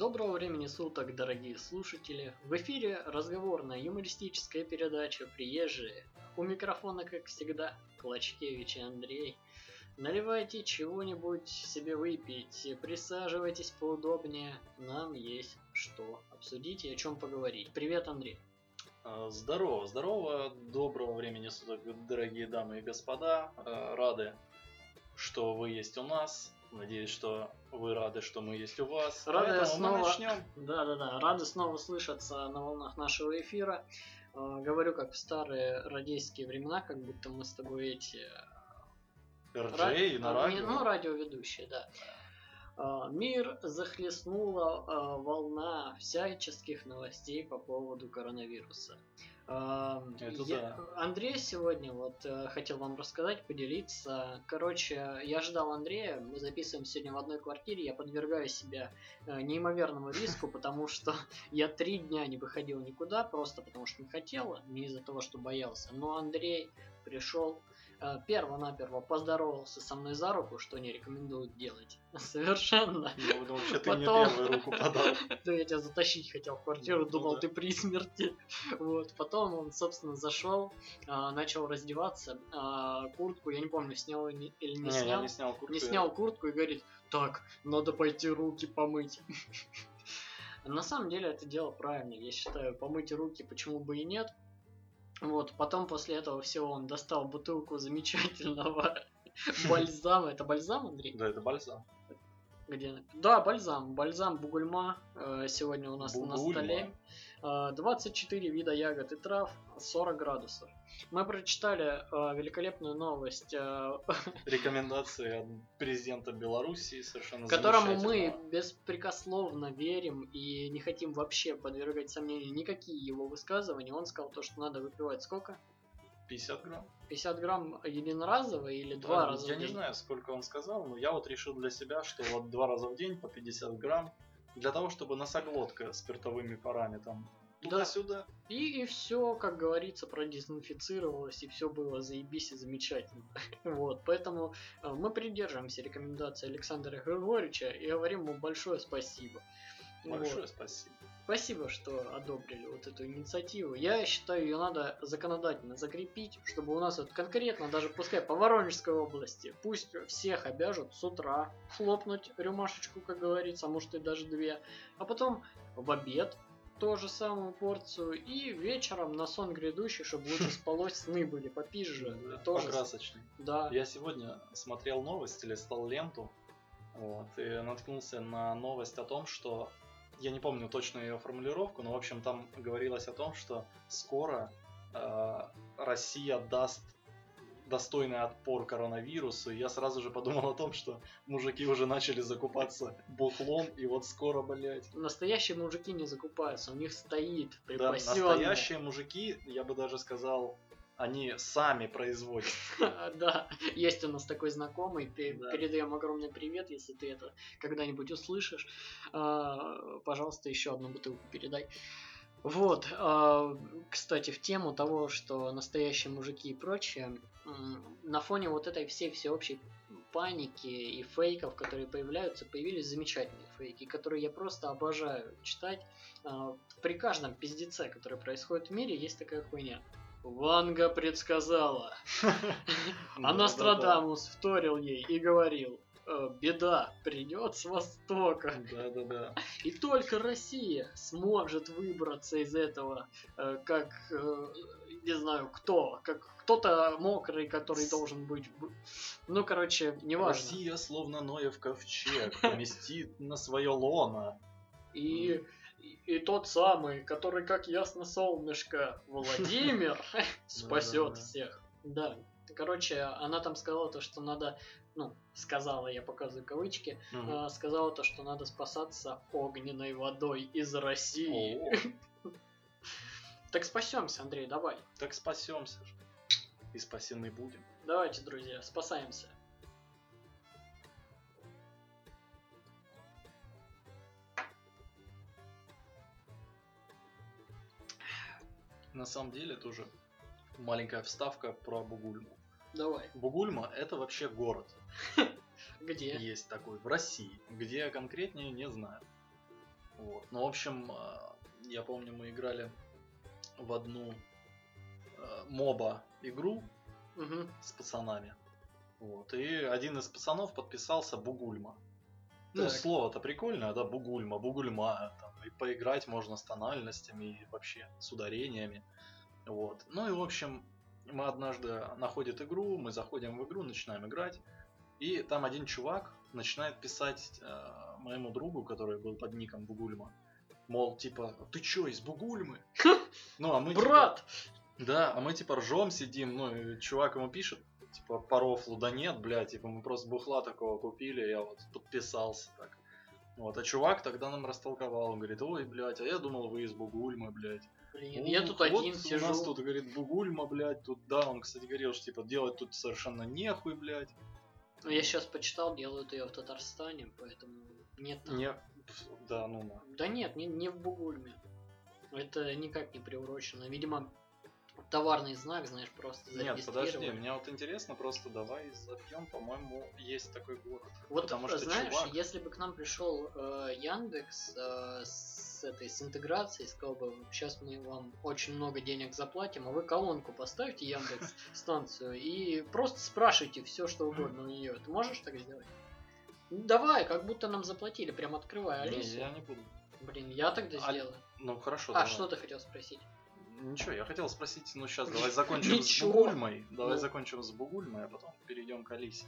Доброго времени суток, дорогие слушатели! В эфире разговорная юмористическая передача «Приезжие». У микрофона, как всегда, Клочкевич и Андрей. Наливайте чего-нибудь себе выпить, присаживайтесь поудобнее, нам есть что обсудить и о чем поговорить. Привет, Андрей! А, Здорово, здорово, доброго времени суток, дорогие дамы и господа. А, Рады, что вы есть у нас. Надеюсь, что вы рады, что мы есть у вас. Рады Поэтому снова- мы начнем. Да-да-да, рады снова слышаться на волнах нашего эфира. Э, Говорю, как в старые радейские времена, как будто мы с тобой эти РД и на Ра- не, радио. ну, радиоведущие, да. А, Мир захлестнула а, волна всяческих новостей по поводу коронавируса. А, Это я- да. Андрей сегодня вот э, хотел вам рассказать, поделиться. Короче, я ждал Андрея, мы записываем сегодня в одной квартире, я подвергаю себя э, неимоверному риску, потому что я три дня не выходил никуда, просто потому что не хотел, не из-за того, что боялся. Но Андрей пришел, э, перво-наперво поздоровался со мной за руку, что не рекомендуют делать. Совершенно. Ну, ну, вообще ты мне Потом- первую руку подал. Да я тебя затащить хотел в квартиру, Ну, думал, да. ты при смерти. Вот. Потом он, собственно, зашел, а, начал раздеваться, а, куртку, я не помню, снял или не, я снял. не снял куртку. Не я- снял куртку и говорит, так, надо пойти руки помыть. На самом деле это дело правильно, я считаю, помыть руки почему бы и нет. Вот, потом после этого всего он достал бутылку замечательного бальзама. Это бальзам, Андрей? Да, это бальзам. Где? Да, бальзам. Бальзам Бугульма э, сегодня у нас на столе. Э, 24 вида ягод и трав, 40 градусов. Мы прочитали э, великолепную новость, э, Рекомендации от президента Белоруссии совершенно которому мы беспрекословно верим и не хотим вообще подвергать сомнению никакие его высказывания. Он сказал то, что надо выпивать сколько? 50 грамм. 50 грамм единоразово или два Да, раза Я в не день? знаю, сколько он сказал, но я вот решил для себя, что вот два раза в день по 50 грамм, для того, чтобы носоглотка спиртовыми парами там Да. туда-сюда. И, и все, как говорится, продезинфицировалось, и все было заебись и замечательно. Вот, поэтому э, мы придерживаемся рекомендаций Александра Григорьевича и говорим ему большое спасибо. Большое Вот. спасибо. Спасибо, что одобрили вот эту инициативу. Я считаю, ее надо законодательно закрепить, чтобы у нас вот конкретно, даже пускай по Воронежской области, пусть всех обяжут с утра хлопнуть рюмашечку, как говорится, а может и даже две, а потом в обед ту же самую порцию и вечером на сон грядущий, чтобы лучше спалось, сны были попизже. Да, тоже. Покрасочный. Да. Я сегодня смотрел новости, листал ленту, вот, и наткнулся на новость о том, что я не помню точно ее формулировку, но в общем там говорилось о том, что скоро э, Россия даст достойный отпор коронавирусу. И я сразу же подумал о том, что мужики уже начали закупаться бухлом, и вот скоро, блять. Настоящие мужики не закупаются, у них стоит Да, припасенное. настоящие мужики, я бы даже сказал, они сами производят. Да, есть у нас такой знакомый, пе- Да. передаем огромный привет, если ты это когда-нибудь услышишь. А, Пожалуйста, еще одну бутылку передай. Вот, а, кстати, в тему того, что настоящие мужики и прочее, на фоне вот этой всей всеобщей паники и фейков, которые появляются, появились замечательные фейки, которые я просто обожаю читать. А, При каждом пиздеце, который происходит в мире, есть такая хуйня. Ванга предсказала. А Да-да-да. Нострадамус вторил ей и говорил, «Э, беда придет с востока. Да-да-да. И только Россия сможет выбраться из этого, э, как, э, не знаю, кто, как кто-то мокрый, который должен быть. Ну, короче, неважно. Россия, словно Ноев ковчег, поместит на свое лоно. И, и, тот самый, который, как ясно солнышко, Владимир, спасет всех. Да. Короче, она там сказала то, что надо, ну, сказала, я показываю кавычки, а, сказала то, что надо спасаться огненной водой из России. Так спасемся, Андрей, давай. так спасемся же. И спасены будем. Давайте, друзья, спасаемся. На самом деле тоже маленькая вставка про Бугульму. Давай. Бугульма это вообще город. Где? Есть такой в России. Где конкретнее не знаю. Вот. Ну, в общем, э, я помню, мы играли в одну э, моба игру Мгм. с пацанами. Вот. И один из пацанов подписался Бугульма. Ну, Так. слово-то прикольное, да, Бугульма, Бугульма. Там, и поиграть можно с тональностями и вообще с ударениями. Вот. Ну и, в общем, мы однажды находит игру, мы заходим в игру, начинаем играть. И там один чувак начинает писать э, моему другу, который был под ником Бугульма. Мол, типа, ты чё, из Бугульмы? Ну, а мы типа, Брат! да, а мы типа ржем сидим, ну и чувак ему пишет, типа по рофлу, да нет, блядь, типа мы просто бухла такого купили, я вот подписался так. Вот, а чувак тогда нам растолковал, он говорит, ой, блядь, а я думал, вы из Бугульмы, блядь. Блин, «Ух, я тут вот один У сижу. нас тут, говорит, Бугульма, блядь, тут, да, он, кстати, говорил, что, типа, делать тут совершенно нехуй, блядь. Ну, я сейчас почитал, делают ее в Татарстане, поэтому нет там. Не, да, ну. Да нет, не, не в Бугульме. Это никак не приурочено. Видимо, товарный знак, знаешь, просто Нет, подожди, мне вот интересно, просто давай забьем, по-моему, есть такой город. Вот Потому что знаешь, чувак- если бы к нам пришел э, Яндекс э, с этой с интеграцией, сказал бы, сейчас мы вам очень много денег заплатим, а вы колонку поставьте Яндекс станцию и просто спрашивайте все, что угодно у нее. Ты можешь так сделать? Ну, давай, как будто нам заплатили, прям открывай Не, Алису. я не буду. Блин, я тогда А- сделаю. Ну, хорошо, А давай. что ты хотел спросить? Ничего, я хотел спросить, ну сейчас давай закончим с Ничего. Бугульмой. Давай Ну. закончим с Бугульмой, а потом перейдем к Алисе.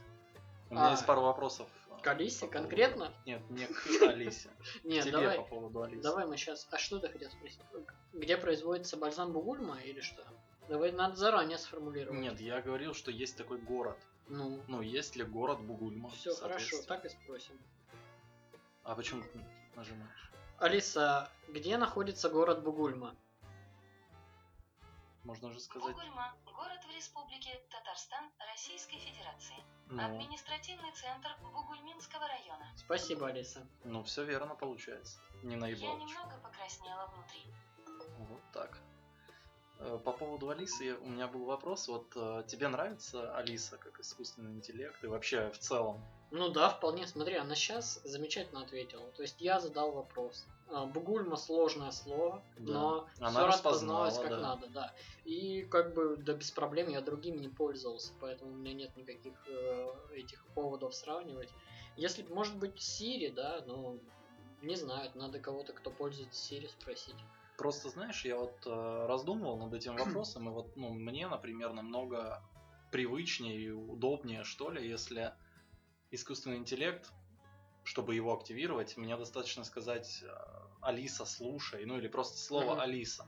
У А. меня есть пару вопросов. а, К Алисе по поводу- конкретно? Нет, не к Алисе. Нет, тебе давай. по поводу Алисы. Давай мы сейчас. А что ты хотел спросить? Где производится бальзам Бугульма или что? Давай надо заранее сформулировать. Нет, я говорил, что есть такой город. Ну, Ну, есть ли город Бугульма? все хорошо, так и спросим. А почему ты нажимаешь? Алиса, где находится город Бугульма? Можно же сказать. Бугульма – город в республике Татарстан Российской Федерации. Ну, Административный центр Бугульминского района. Спасибо, Алиса. ну все верно получается. Не Я наебал. немного покраснела внутри. Вот так. Э, По поводу Алисы у меня был вопрос. Вот э, тебе нравится Алиса как искусственный интеллект и вообще в целом? Ну да, вполне. Смотри, она сейчас замечательно ответила. То есть я задал вопрос. А, Бугульма сложное слово, Да. но Она все распозналось как да. надо, да. И как бы да без проблем я другими не пользовался, поэтому у меня нет никаких э, этих поводов сравнивать. Если, может быть, Сири, да, ну не знаю, надо кого-то, кто пользуется Сири, спросить. Просто знаешь, я вот э, раздумывал над этим вопросом, и вот ну, мне, например, намного привычнее и удобнее, что ли, если искусственный интеллект, чтобы его активировать, мне достаточно сказать э, Алиса, слушай, ну или просто слово Мгм. Алиса.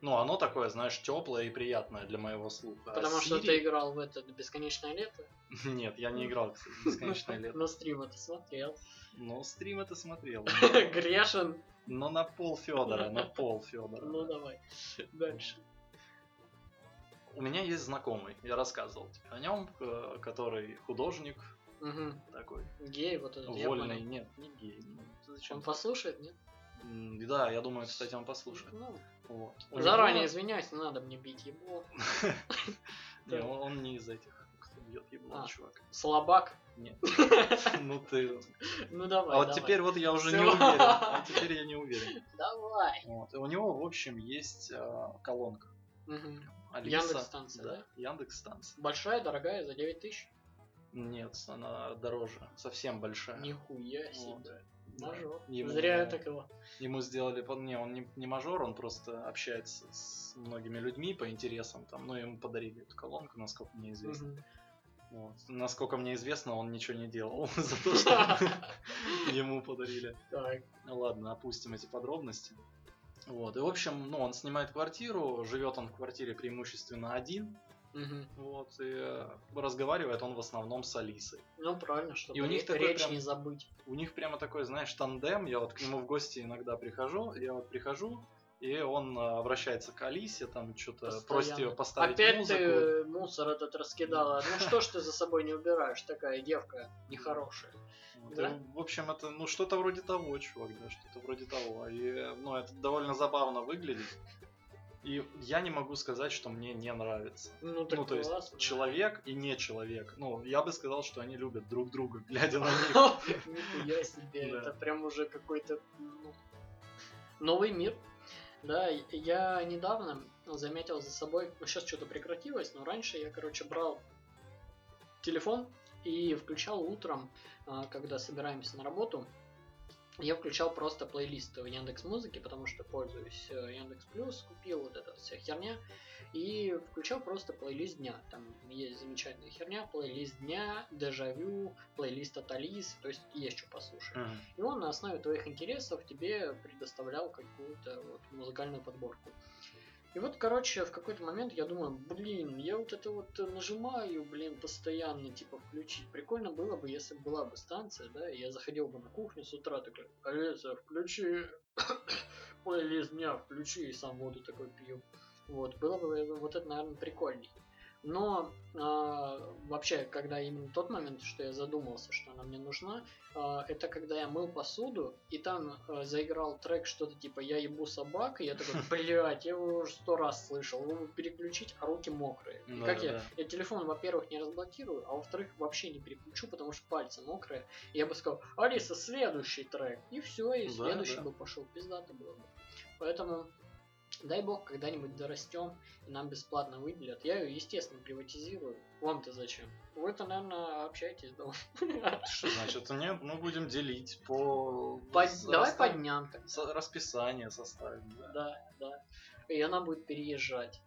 Ну, оно такое, знаешь, теплое и приятное для моего слуха. А Потому что Siri- ты играл в это бесконечное лето. Нет, я не играл, кстати, в бесконечное лето. На стрим это смотрел. Но стрим это смотрел. Грешен. Но на пол Федора, на пол Федора. Ну давай. Дальше. У меня есть знакомый, я рассказывал тебе о нем, э, который художник такой, Гей, вот этот вольный, нет, не гей. ну? Он послушает, нет? Да, я думаю, кстати, он послушает. Ну, Вот. Заранее него- извиняюсь, не надо мне бить его. Не, он, не из этих, кто бьет ебло, А. чувак. Слабак. Нет. Ну ты. Ну давай. А вот теперь вот я уже не уверен. А теперь я не уверен. Давай. Вот. И у него, в общем, есть э, колонка. Мгм. Алиса. Яндекс-станция, да? Яндекс станция. Большая, дорогая, за 9 тысяч? Нет, она дороже, совсем большая. Нихуя себе. Мажор. Ему- Зря я так его. Ему сделали, не, он не, не мажор, он просто общается с многими людьми по интересам, там, ну, ему подарили эту колонку, насколько мне известно. Мгм. Вот. Насколько мне известно, он ничего не делал за то, что ему подарили. Так. Ну ладно, опустим эти подробности. Вот. И, в общем, ну, он снимает квартиру, живет он в квартире преимущественно один, Мгм. вот, и э, разговаривает он в основном с Алисой. Ну правильно, чтобы И у них такой речь прям- не забыть. У них прямо такой, знаешь, тандем. Я вот к нему в гости иногда прихожу, я вот прихожу, и он э, обращается к Алисе, там что-то просит ее поставить Опять музыку. ты мусор этот раскидала. Ну что ж ты за собой не убираешь, такая девка нехорошая. Вот, Да? и, в общем, это ну что-то вроде того, чувак, да, что-то вроде того. И э, ну, это довольно забавно выглядит. И я не могу сказать, что мне не нравится. Ну так ну, то есть классно. человек и не человек. Ну, я бы сказал, что они любят друг друга, глядя на них. Нихуя себе, это прям уже какой-то ну, новый мир. Да, я недавно заметил за собой, ну сейчас что-то прекратилось, но раньше я, короче, брал телефон и включал утром, а, когда собираемся на работу, я включал просто плейлист в Яндекс Музыке, потому что пользуюсь э, Яндекс Плюс, купил вот эта вся херня, и включал просто плейлист дня. Там есть замечательная херня, плейлист дня, дежавю, плейлист от Алисы, то есть есть что послушать. Мгм. И он на основе твоих интересов тебе предоставлял какую-то вот музыкальную подборку. И вот, короче, в какой-то момент я думаю, блин, я вот это вот нажимаю, блин, постоянно, типа, включить. Прикольно было бы, если бы была бы станция, да, и я заходил бы на кухню с утра, такой, Алиса, включи плейлист дня, включи, и сам воду такой пью. Вот, было бы вот это, наверное, прикольней. Но а, вообще, когда именно тот момент, что я задумался, что она мне нужна, а, это когда я мыл посуду, и там а, заиграл трек что-то типа «Я ебу собак», и я такой, блядь, я его уже сто раз слышал, его переключить, а руки мокрые. И Да, как я, да. я телефон, во-первых, не разблокирую, а во-вторых, вообще не переключу, потому что пальцы мокрые. И я бы сказал, Алиса, следующий трек. И все, и Да, следующий да. бы пошел, пиздато было бы. Поэтому Дай бог, когда-нибудь дорастем, и нам бесплатно выделят. Я ее, естественно, приватизирую. Вам-то зачем? Вы-то, наверное, общаетесь дома. Что значит? Нет, мы будем делить по... По- с- Давай по расстав- дням. так. со- Расписание составим, да. Да, да. И она будет переезжать.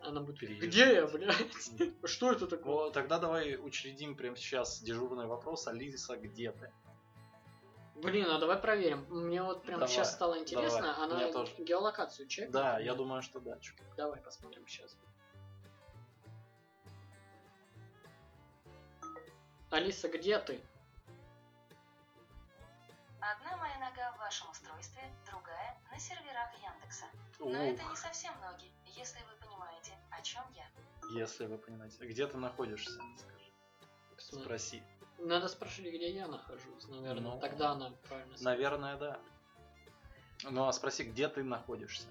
Она будет... Переезжать. Где я, блядь? Что это такое? Тогда давай учредим прямо сейчас дежурный вопрос. Алиса, где ты? Блин, а давай проверим. Мне вот прям Давай, сейчас стало интересно. давай. Она Мне тоже. геолокацию чек. Да, я думаю, что да. Давай посмотрим сейчас. Алиса, где ты? Одна моя нога в вашем устройстве, другая на серверах Яндекса. Но это не Ух, совсем ноги, если вы понимаете, о чем я. если вы понимаете. Где ты находишься? Скажи. Спроси. Надо спрашивать, где я нахожусь, наверное. Ну, Тогда она правильно скажет. Наверное, да. Ну а спроси, где ты находишься?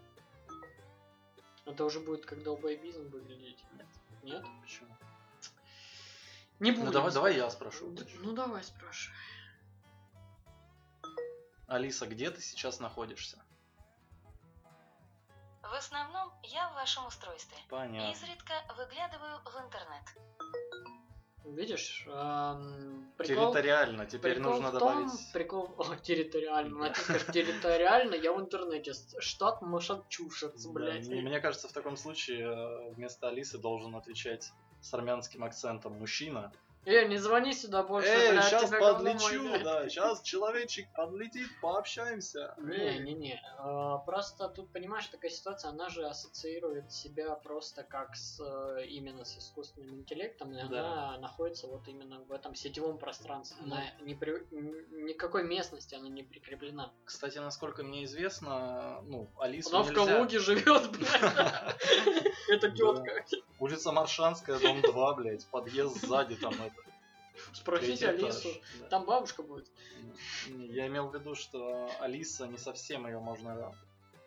Это уже будет как долбоебизм выглядеть. Нет. Нет? Почему? Не будем. Ну давай, давай я спрошу. Д- Ну давай спрашивай. Алиса, где ты сейчас находишься? В основном я в вашем устройстве. Понятно. Изредка выглядываю в интернет. Видишь, ам, прикол, Территориально. Теперь прикол нужно том, добавить. прикол, о, территориально, ты скажешь, территориально, я в интернете, штат Машачусетс, Да, блядь. мне мне кажется, в таком случае э, вместо Алисы должен отвечать с армянским акцентом мужчина. Эй, не звони сюда больше, Эй, блядь, сейчас подлечу, да, сейчас человечек подлетит, пообщаемся. Не-не-не, а, просто тут, понимаешь, такая ситуация, она же ассоциирует себя просто как с э, именно с искусственным интеллектом, и Да. она находится вот именно в этом сетевом пространстве. Ну. Она не при- никакой местности она не прикреплена. Кстати, насколько мне известно, ну, Алису Она в нельзя... Калуге живет, блядь. Это тетка. Улица Маршанская, дом 2, блядь, подъезд сзади там. Спросите Алису. да. Там бабушка будет. Я имел в виду, что Алиса не совсем ее можно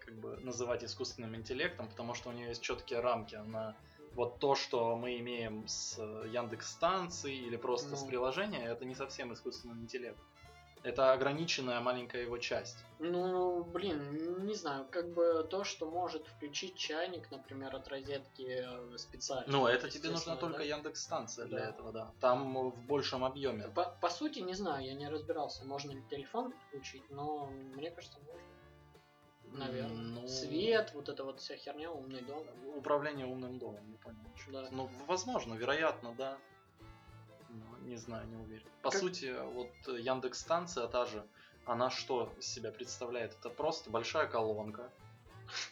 как бы называть искусственным интеллектом, потому что у нее есть четкие рамки. Она вот то, что мы имеем с Яндекс станции или просто с Ну. приложения, это не совсем искусственный интеллект. Это ограниченная маленькая его часть. Ну, блин, не знаю, как бы то, что может включить чайник, например, от розетки э, специально. Ну, это тебе нужна естественно, только да. Яндекс станция для Да. этого, да. Там в большем объеме. По, по сути, не знаю, я не разбирался, можно ли телефон подключить, но мне кажется, можно. Наверное. Ну, Свет, вот эта вот вся херня, умный дом. Управление умным домом, не понял. Да. Ну, возможно, вероятно, да. Не знаю, не уверен. По Как- сути, вот Яндекс станция та же, она что из себя представляет? Это просто большая колонка.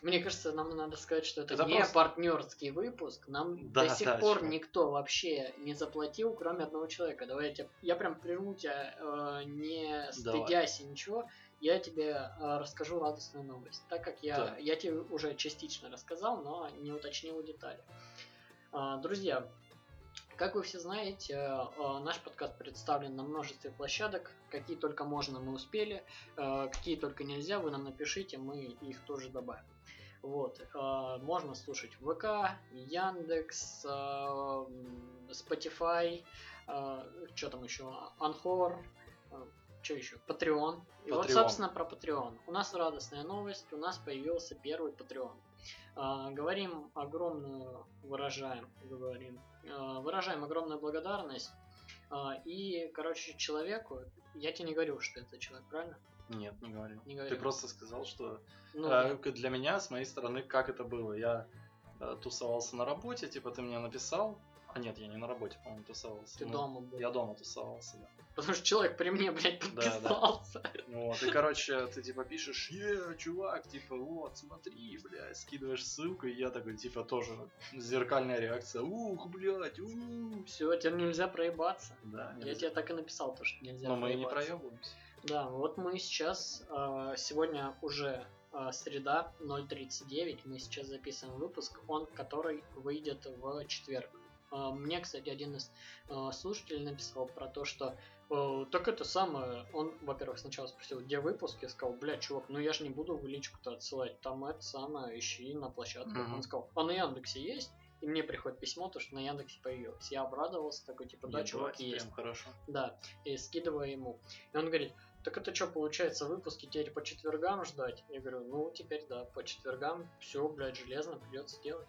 Мне кажется, нам надо сказать, что это, Это не просто- партнерский выпуск. Нам Да, до сих да, пор чувак. никто вообще не заплатил, кроме одного человека. Давай я, тебе- я прям прерву тебя, э, не Давай. стыдясь и ничего. Я тебе э, расскажу радостную новость. Так как я, Так. я тебе уже частично рассказал, но не уточнил детали. А, Друзья, как вы все знаете, э, наш подкаст представлен на множестве площадок. Какие только можно, мы успели. э, Какие только нельзя, вы нам напишите, мы их тоже добавим. Вот. э, Можно слушать ВК, Яндекс, Spotify, что там еще, Анхор, что еще? Patreon. И вот, собственно, про Patreon. У нас радостная новость, у нас появился первый Patreon. Говорим огромную, выражаем, говорим, выражаем огромную благодарность. А, и, короче, человеку, я тебе не говорю, что это человек, правильно? Нет, не говорил. Не Ты говорил. просто сказал, что Ну, э, для меня, с моей стороны, как это было. Я э, тусовался на работе, типа ты мне написал. А нет, я не на работе, по-моему, тусовался. ты Ну, дома был. Я дома тусовался, да. Потому что человек при мне, блядь, Да, да. подписался. Вот, и, короче, ты типа пишешь, е, чувак, типа, вот, смотри, бля, скидываешь ссылку, и я такой, типа, тоже зеркальная реакция, ух, блядь, ух. Все, теперь нельзя проебаться. Да, Я тебе так и написал, то, что нельзя Но мы и не проебаться. проебываемся. Да, вот мы сейчас, э, сегодня уже э, среда, 0.39, мы сейчас записываем выпуск, он, который выйдет в четверг. Э, Мне, кстати, один из э, слушателей написал про то, что э, так это самое, он, во-первых, сначала спросил, где выпуск, я сказал, бля, чувак, ну я же не буду в личку-то отсылать, там это самое, ищи на площадках. Мгм. Он сказал, а на Яндексе есть? И мне приходит письмо, то, что на Яндексе появилось. Я обрадовался, такой, типа, да, Ебать, чувак, есть. Прям хорошо. Да, и скидываю ему. И он говорит, так это что, получается, выпуски теперь по четвергам ждать? Я говорю, ну, теперь да, по четвергам все, блядь, железно придется делать.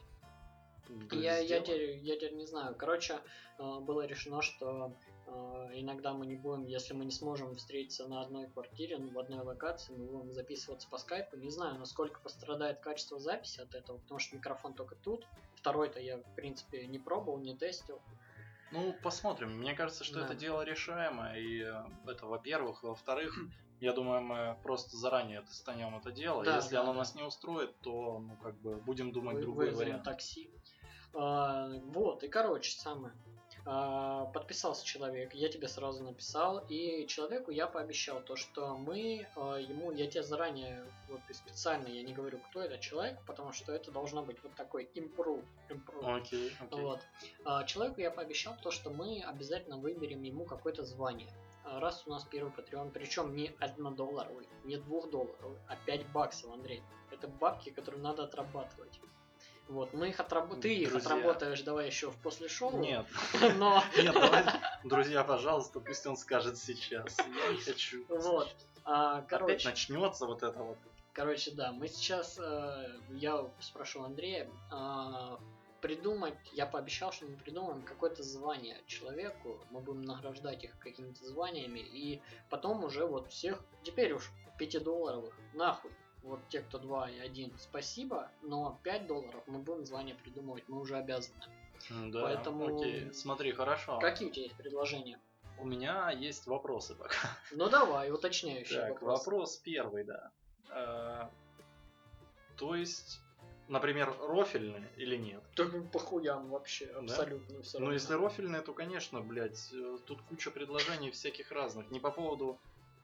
Я, я, теперь, я теперь не знаю. Короче, э, было решено, что э, иногда мы не будем, если мы не сможем встретиться на одной квартире, ну, в одной локации, мы будем записываться по скайпу. Не знаю, насколько пострадает качество записи от этого, потому что микрофон только тут. Второй-то я, в принципе, не пробовал, не тестил. Ну, посмотрим. Мне кажется, что Да. это дело решаемое. И э, это, во-первых. Во-вторых, я думаю, мы просто заранее достанем это дело. Да, Если да, оно да. нас не устроит, то, ну, как бы, будем думать Вы- другой вариант. такси. А, вот, и короче, самое. А, подписался человек, я тебе сразу написал, и человеку я пообещал то, что мы а, ему, я тебе заранее, вот и специально я не говорю, кто это человек, потому что это должно быть вот такой improve. Окей, окей. Вот. А, человеку я пообещал то, что мы обязательно выберем ему какое-то звание. Раз у нас первый Patreon, причем не однодолларовый, не двухдолларовый, а 5 баксов, Андрей. Это бабки, которые надо отрабатывать. Вот, мы их отработаем. Ты их отработаешь, давай еще в после шоу. Нет, Но. нет, давай, друзья, пожалуйста, пусть он скажет сейчас. Я не хочу. Вот. А, Опять короче, начнется вот это вот. Короче, да, мы сейчас, э, я спрошу Андрея, э, придумать, я пообещал, что мы придумаем какое-то звание человеку, мы будем награждать их какими-то званиями, и потом уже вот всех, теперь уж 5-долларовых, нахуй, вот те, кто 2 и 1, спасибо, но 5 долларов мы будем звание придумывать, мы уже обязаны. Да, Поэтому- окей. Смотри, хорошо. Какие у тебя есть предложения? У меня есть вопросы пока. Ну давай, уточняющий Так, вопрос. вопрос первый, да. Э, То есть, например, рофельные или нет? Так по хуям вообще, Да? абсолютно все Ну, если рофельные, то, конечно, блядь, э, тут куча предложений всяких разных. Не по поводу...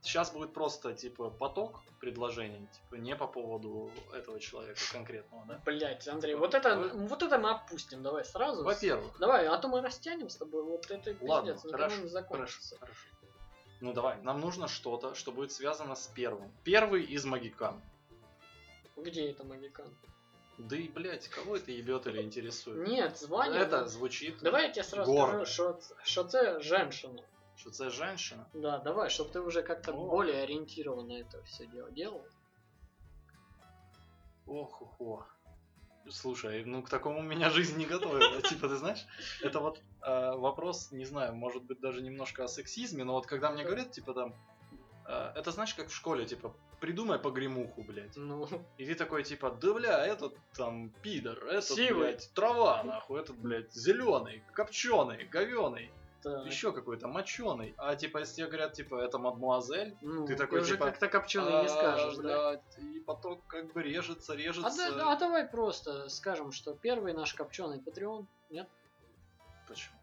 Сейчас будет просто, типа, поток предложений, типа, не по поводу этого человека конкретного, да? Блять, Андрей, вот это, вот это мы опустим, давай сразу. Во-первых, Давай, а то мы растянем с тобой, вот это Ладно, пиздец, хорошо, не хорошо, закончится. хорошо. Ну давай, нам нужно что-то, что будет связано с первым. Первый из магикан. Где это магикан? Да и, блядь, кого это ебет или интересует? Нет, звание. Это ну, звучит, Давай я тебе сразу гордо. скажу, что, что це женщина. Что это женщина. Да, давай, чтобы ты уже как-то О. более ориентированно это все дело делал. Ох, ох, ох. Слушай, ну к такому меня жизнь не готовила. Типа, ты знаешь, это вот э, вопрос, не знаю, может быть даже немножко о сексизме, но вот когда мне говорят, типа там, э, это знаешь, как в школе, типа, придумай погремуху, блядь. Ну, И ты такой, типа, да бля, этот там пидор, этот, Сивый. блядь, трава, нахуй, этот, блядь, зеленый, копченый, говеный, так. еще какой-то моченый. А типа, если тебе говорят, типа, это мадмуазель, Ну, ты такой, уже типа, как-то копченый не а, скажешь, да? и поток как бы режется, А, режется. да- а давай просто скажем, что первый наш копченый Patreon, нет? Почему?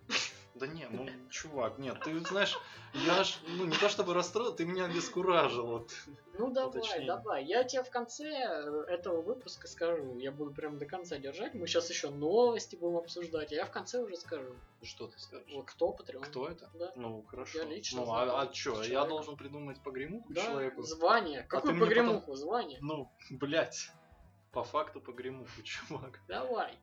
Да не, ну, чувак, нет, ты знаешь, я ж, ну, не то чтобы расстроил, ты меня обескуражил. Вот. Ну давай, Уточнение. давай. Я тебе в конце э, этого выпуска скажу. Я буду прям до конца держать. Мы сейчас еще новости будем обсуждать. а Я в конце уже скажу. Что ты скажешь? Вот кто Patreon. Кто это? Да. Ну, хорошо. Я лично ну, а, а что, я человека. должен придумать погремуху Да, человеку? звание. А Какую мне погремуху? Звание? Ну, блять, по факту погремуху, чувак. Давай.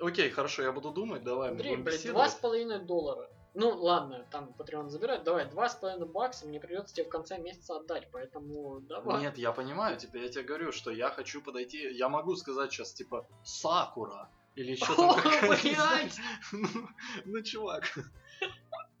Окей, хорошо, я буду думать, давай, Андрей, блядь, два с половиной доллара. Ну, ладно, там Patreon забирать. Давай, два с половиной бакса мне придется тебе в конце месяца отдать, поэтому давай. Нет, я понимаю тебя, я тебе говорю, что я хочу подойти, я могу сказать сейчас, типа, Сакура, или еще там какая-то! Ну, ну, чувак,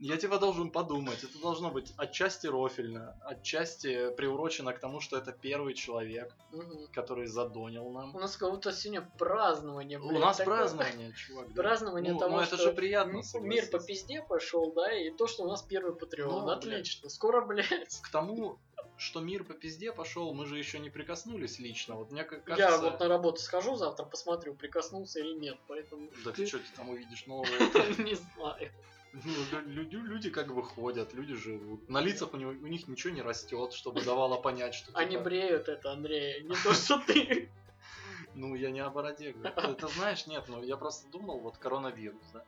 я тебя должен подумать, это должно быть отчасти рофильно, отчасти приурочено к тому, что это первый человек, Мгм. который задонил нам. У нас как будто сегодня празднование, У блядь, нас такое. празднование, чувак. да. Празднование Ну, того, ну, это что же приятно. мир по пизде пошел, да, и то, что у нас первый Patreon. Ну, Отлично. Скоро, блядь. К тому, что мир по пизде пошел, мы же еще не прикоснулись лично. Вот мне как Я кажется... вот на работу схожу завтра, посмотрю, прикоснулся или нет, поэтому Да ты что ты там увидишь нового? не знаю. Ну, лю- люди, люди как бы ходят, люди живут. На лицах у, него, у них ничего не растет, чтобы давало понять, что Они типа, бреют это, Андрей, не то, что ты. ну я не о бороде говорю. Ты, знаешь, нет, ну я просто думал, вот коронавирус, да.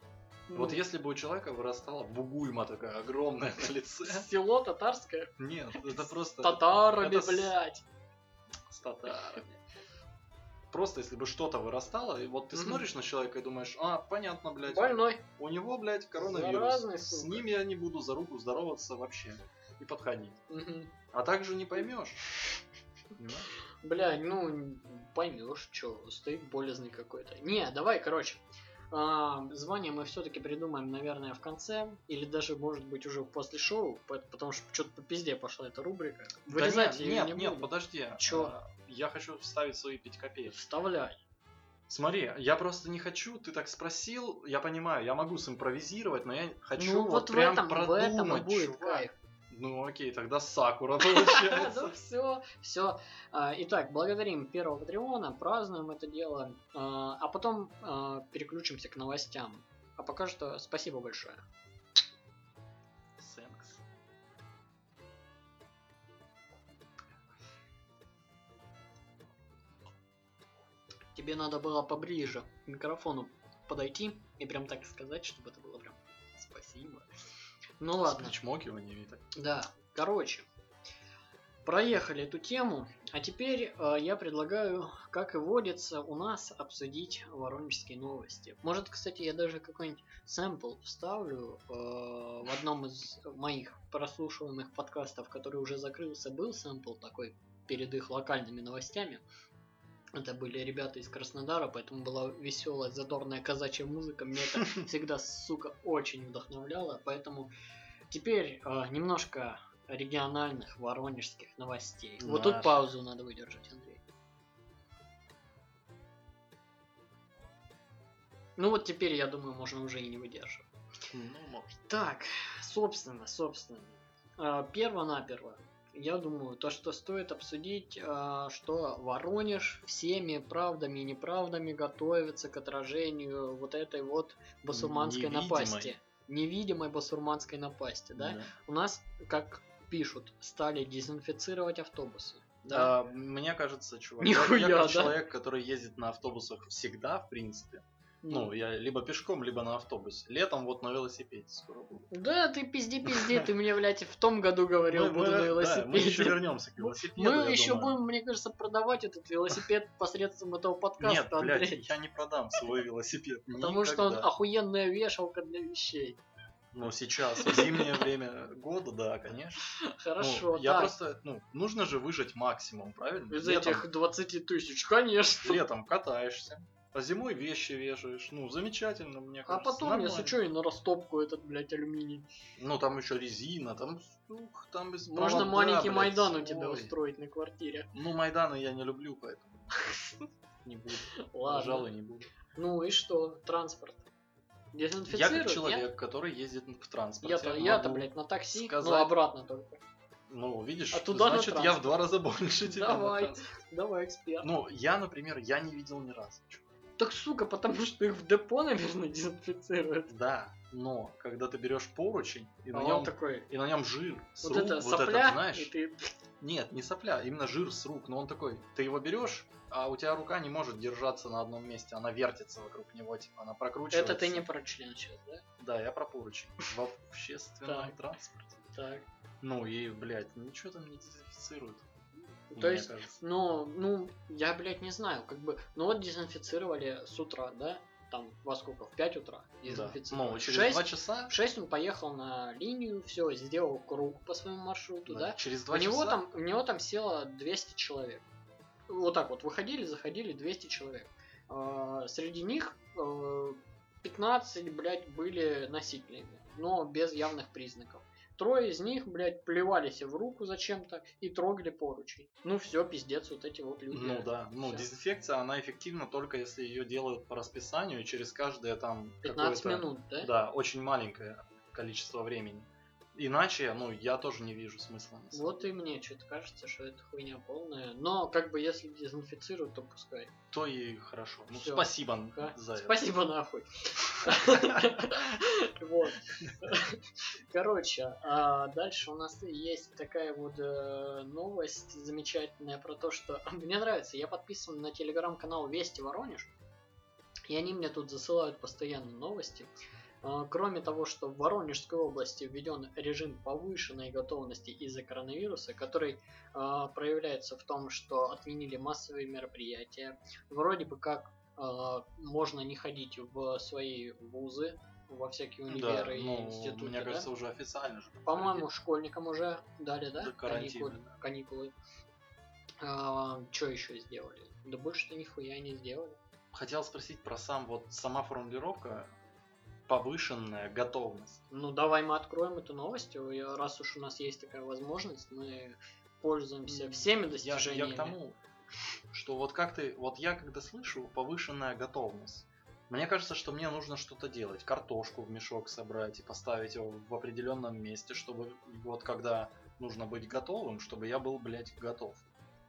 Вот Ну, если бы у человека вырастала бугульма такая огромная на лице, Село татарское, нет, это просто татарами, блядь. с татарами. Просто если бы что-то вырастало, и вот ты Мгм. смотришь на человека и думаешь, а, понятно, блядь, Больной. у него, блядь, коронавирус. Заразный, С ним я не буду за руку здороваться вообще и подходить. Мгм. А также не поймешь. Бля, ну, поймешь, что, стоит болезный какой-то. Не, давай, короче. а, звание мы все-таки придумаем, наверное, в конце, или даже, может быть, уже после шоу, по- потому что что-то по пизде пошла эта рубрика. Да Вырезать нет, её нет, не нет, буду. подожди. Чё? А, Я хочу вставить свои 5 копеек. Вставляй. Смотри, я просто не хочу, ты так спросил, я понимаю, я могу симпровизировать, но я хочу ну, вот, вот в прям этом, в продумать, этом и будет чувак. кайф. Ну окей, тогда Сакура Ну получается. все, все. Итак, благодарим первого Патреона, празднуем это дело, а а потом а, переключимся к новостям. А пока что спасибо большое. Тебе надо было поближе к микрофону подойти и прям так сказать, чтобы это было прям спасибо. Ну ладно. причмокиваниями так. Да, короче, проехали эту тему, а теперь э, я предлагаю, как и водится, у нас обсудить воронежские новости. Может, кстати, я даже какой-нибудь сэмпл вставлю э, в одном из моих прослушиваемых подкастов, который уже закрылся, был сэмпл такой перед их локальными новостями. Это были ребята из Краснодара, поэтому была веселая, задорная казачья музыка. Мне это всегда, сука, очень вдохновляло. Поэтому теперь э, немножко региональных воронежских новостей. Вот тут Наш. паузу надо выдержать, Андрей. Ну вот теперь, я думаю, можно уже и не выдерживать. Ну, может. Так, собственно, собственно. Э, Перво-наперво. Я думаю, то, что стоит обсудить, э, что Воронеж всеми правдами и неправдами готовится к отражению вот этой вот басурманской Невидимой. напасти. Невидимой басурманской напасти, да? У нас, как пишут, стали дезинфицировать автобусы. Да? А, мне кажется, чувак, Нихуя, я, я как да? человек, который ездит на автобусах всегда, в принципе. Ну, я либо пешком, либо на автобусе. Летом вот на велосипеде скоро буду. Да, ты пизди, пизди, ты мне, блядь, в том году говорил, Мы- буду мы- на да, велосипеде. мы еще вернемся к велосипеду. Мы еще думаю. будем, мне кажется, продавать этот велосипед посредством этого подкаста, Нет, Андрей. блядь, я не продам свой велосипед. Потому что он охуенная вешалка для вещей. Ну, сейчас, в зимнее время года, да, конечно. Ну, Хорошо, я так. просто, ну, нужно же выжать максимум, правильно? Из Летом- этих 20 тысяч, конечно. Летом катаешься, а зимой вещи вешаешь. Ну, замечательно, мне А кажется. потом, нормально. если что, и на растопку этот, блядь, алюминий. Ну, там еще резина, там, ух, там без Можно провода, маленький блядь, Майдан у тебя ой. устроить на квартире. Ну, Майданы я не люблю, поэтому не буду. Ладно. Пожалуй, не буду. Ну и что? Транспорт. Я как человек, который ездит в транспорте. Я-то, я-то, блядь, на такси, сказать- ну обратно только. Ну, видишь, А туда на значит, я в два раза больше тебя. Давай. Давай, эксперт. Ну, я, например, я не видел ни разу. Так, сука, потому что их в депо, наверное, дезинфицируют. Да, но когда ты берешь поручень и А на нем такой, и на нем жир с вот рук, это вот сопля, этот, знаешь? и ты... Нет, не сопля, именно жир с рук. Но он такой, ты его берешь, а у тебя рука не может держаться на одном месте, она вертится вокруг него, типа она прокручивается. Это ты не про член сейчас, да? Да, я про поручень. В общественном транспорте. Так. Ну и, блядь, ничего там не дезинфицируют. То мне есть, кажется. ну, ну, я, блядь, не знаю, как бы, ну вот дезинфицировали с утра, да? там во сколько, в 5 утра Да. дезинфицировали. Ну, В через шесть- два часа, В 6 он поехал на линию, все, сделал круг по своему маршруту, да? через У два него, часа, там, у него там село 200 человек. Вот так вот, выходили, заходили 200 человек. А, Среди них э, 15, блядь, были носителями, но без явных признаков. Трое из них, блядь, плевались в руку зачем-то и трогали поручень. Ну все, пиздец, вот эти вот люди. Ну да, ну Всё. дезинфекция, она эффективна только если ее делают по расписанию через каждое там 15 какое-то- минут, да? Да, очень маленькое количество времени. Иначе, ну, я тоже не вижу смысла. Вот и мне что-то кажется, что это хуйня полная. Но как бы если дезинфицируют, то пускай. То и хорошо. Ну, Всё. спасибо А? за это. Спасибо нахуй. Вот. Короче, а дальше у нас есть такая вот э, новость замечательная про то, что мне нравится. Я подписан на телеграм-канал Вести Воронеж, и они мне тут засылают постоянно новости. Кроме того, что в Воронежской области введен режим повышенной готовности из-за коронавируса, который а, проявляется в том, что отменили массовые мероприятия. Вроде бы как а, можно не ходить в свои вузы, во всякие Да, универы и ну, институты. мне да? кажется, уже официально же. По-моему, школьникам уже дали, да? Каникулы. да. каникулы. что еще сделали? Да больше-то нихуя не сделали. Хотел спросить про сам, вот сама формулировка повышенная готовность. Ну, давай мы откроем эту новость. И Раз уж у нас есть такая возможность, мы пользуемся всеми Я, достижениями. я к тому, что вот как ты, вот я когда слышу повышенная готовность, мне кажется, что мне нужно что-то делать, картошку в мешок собрать и поставить его в определенном месте, чтобы вот когда нужно быть готовым, чтобы я был, блядь, готов.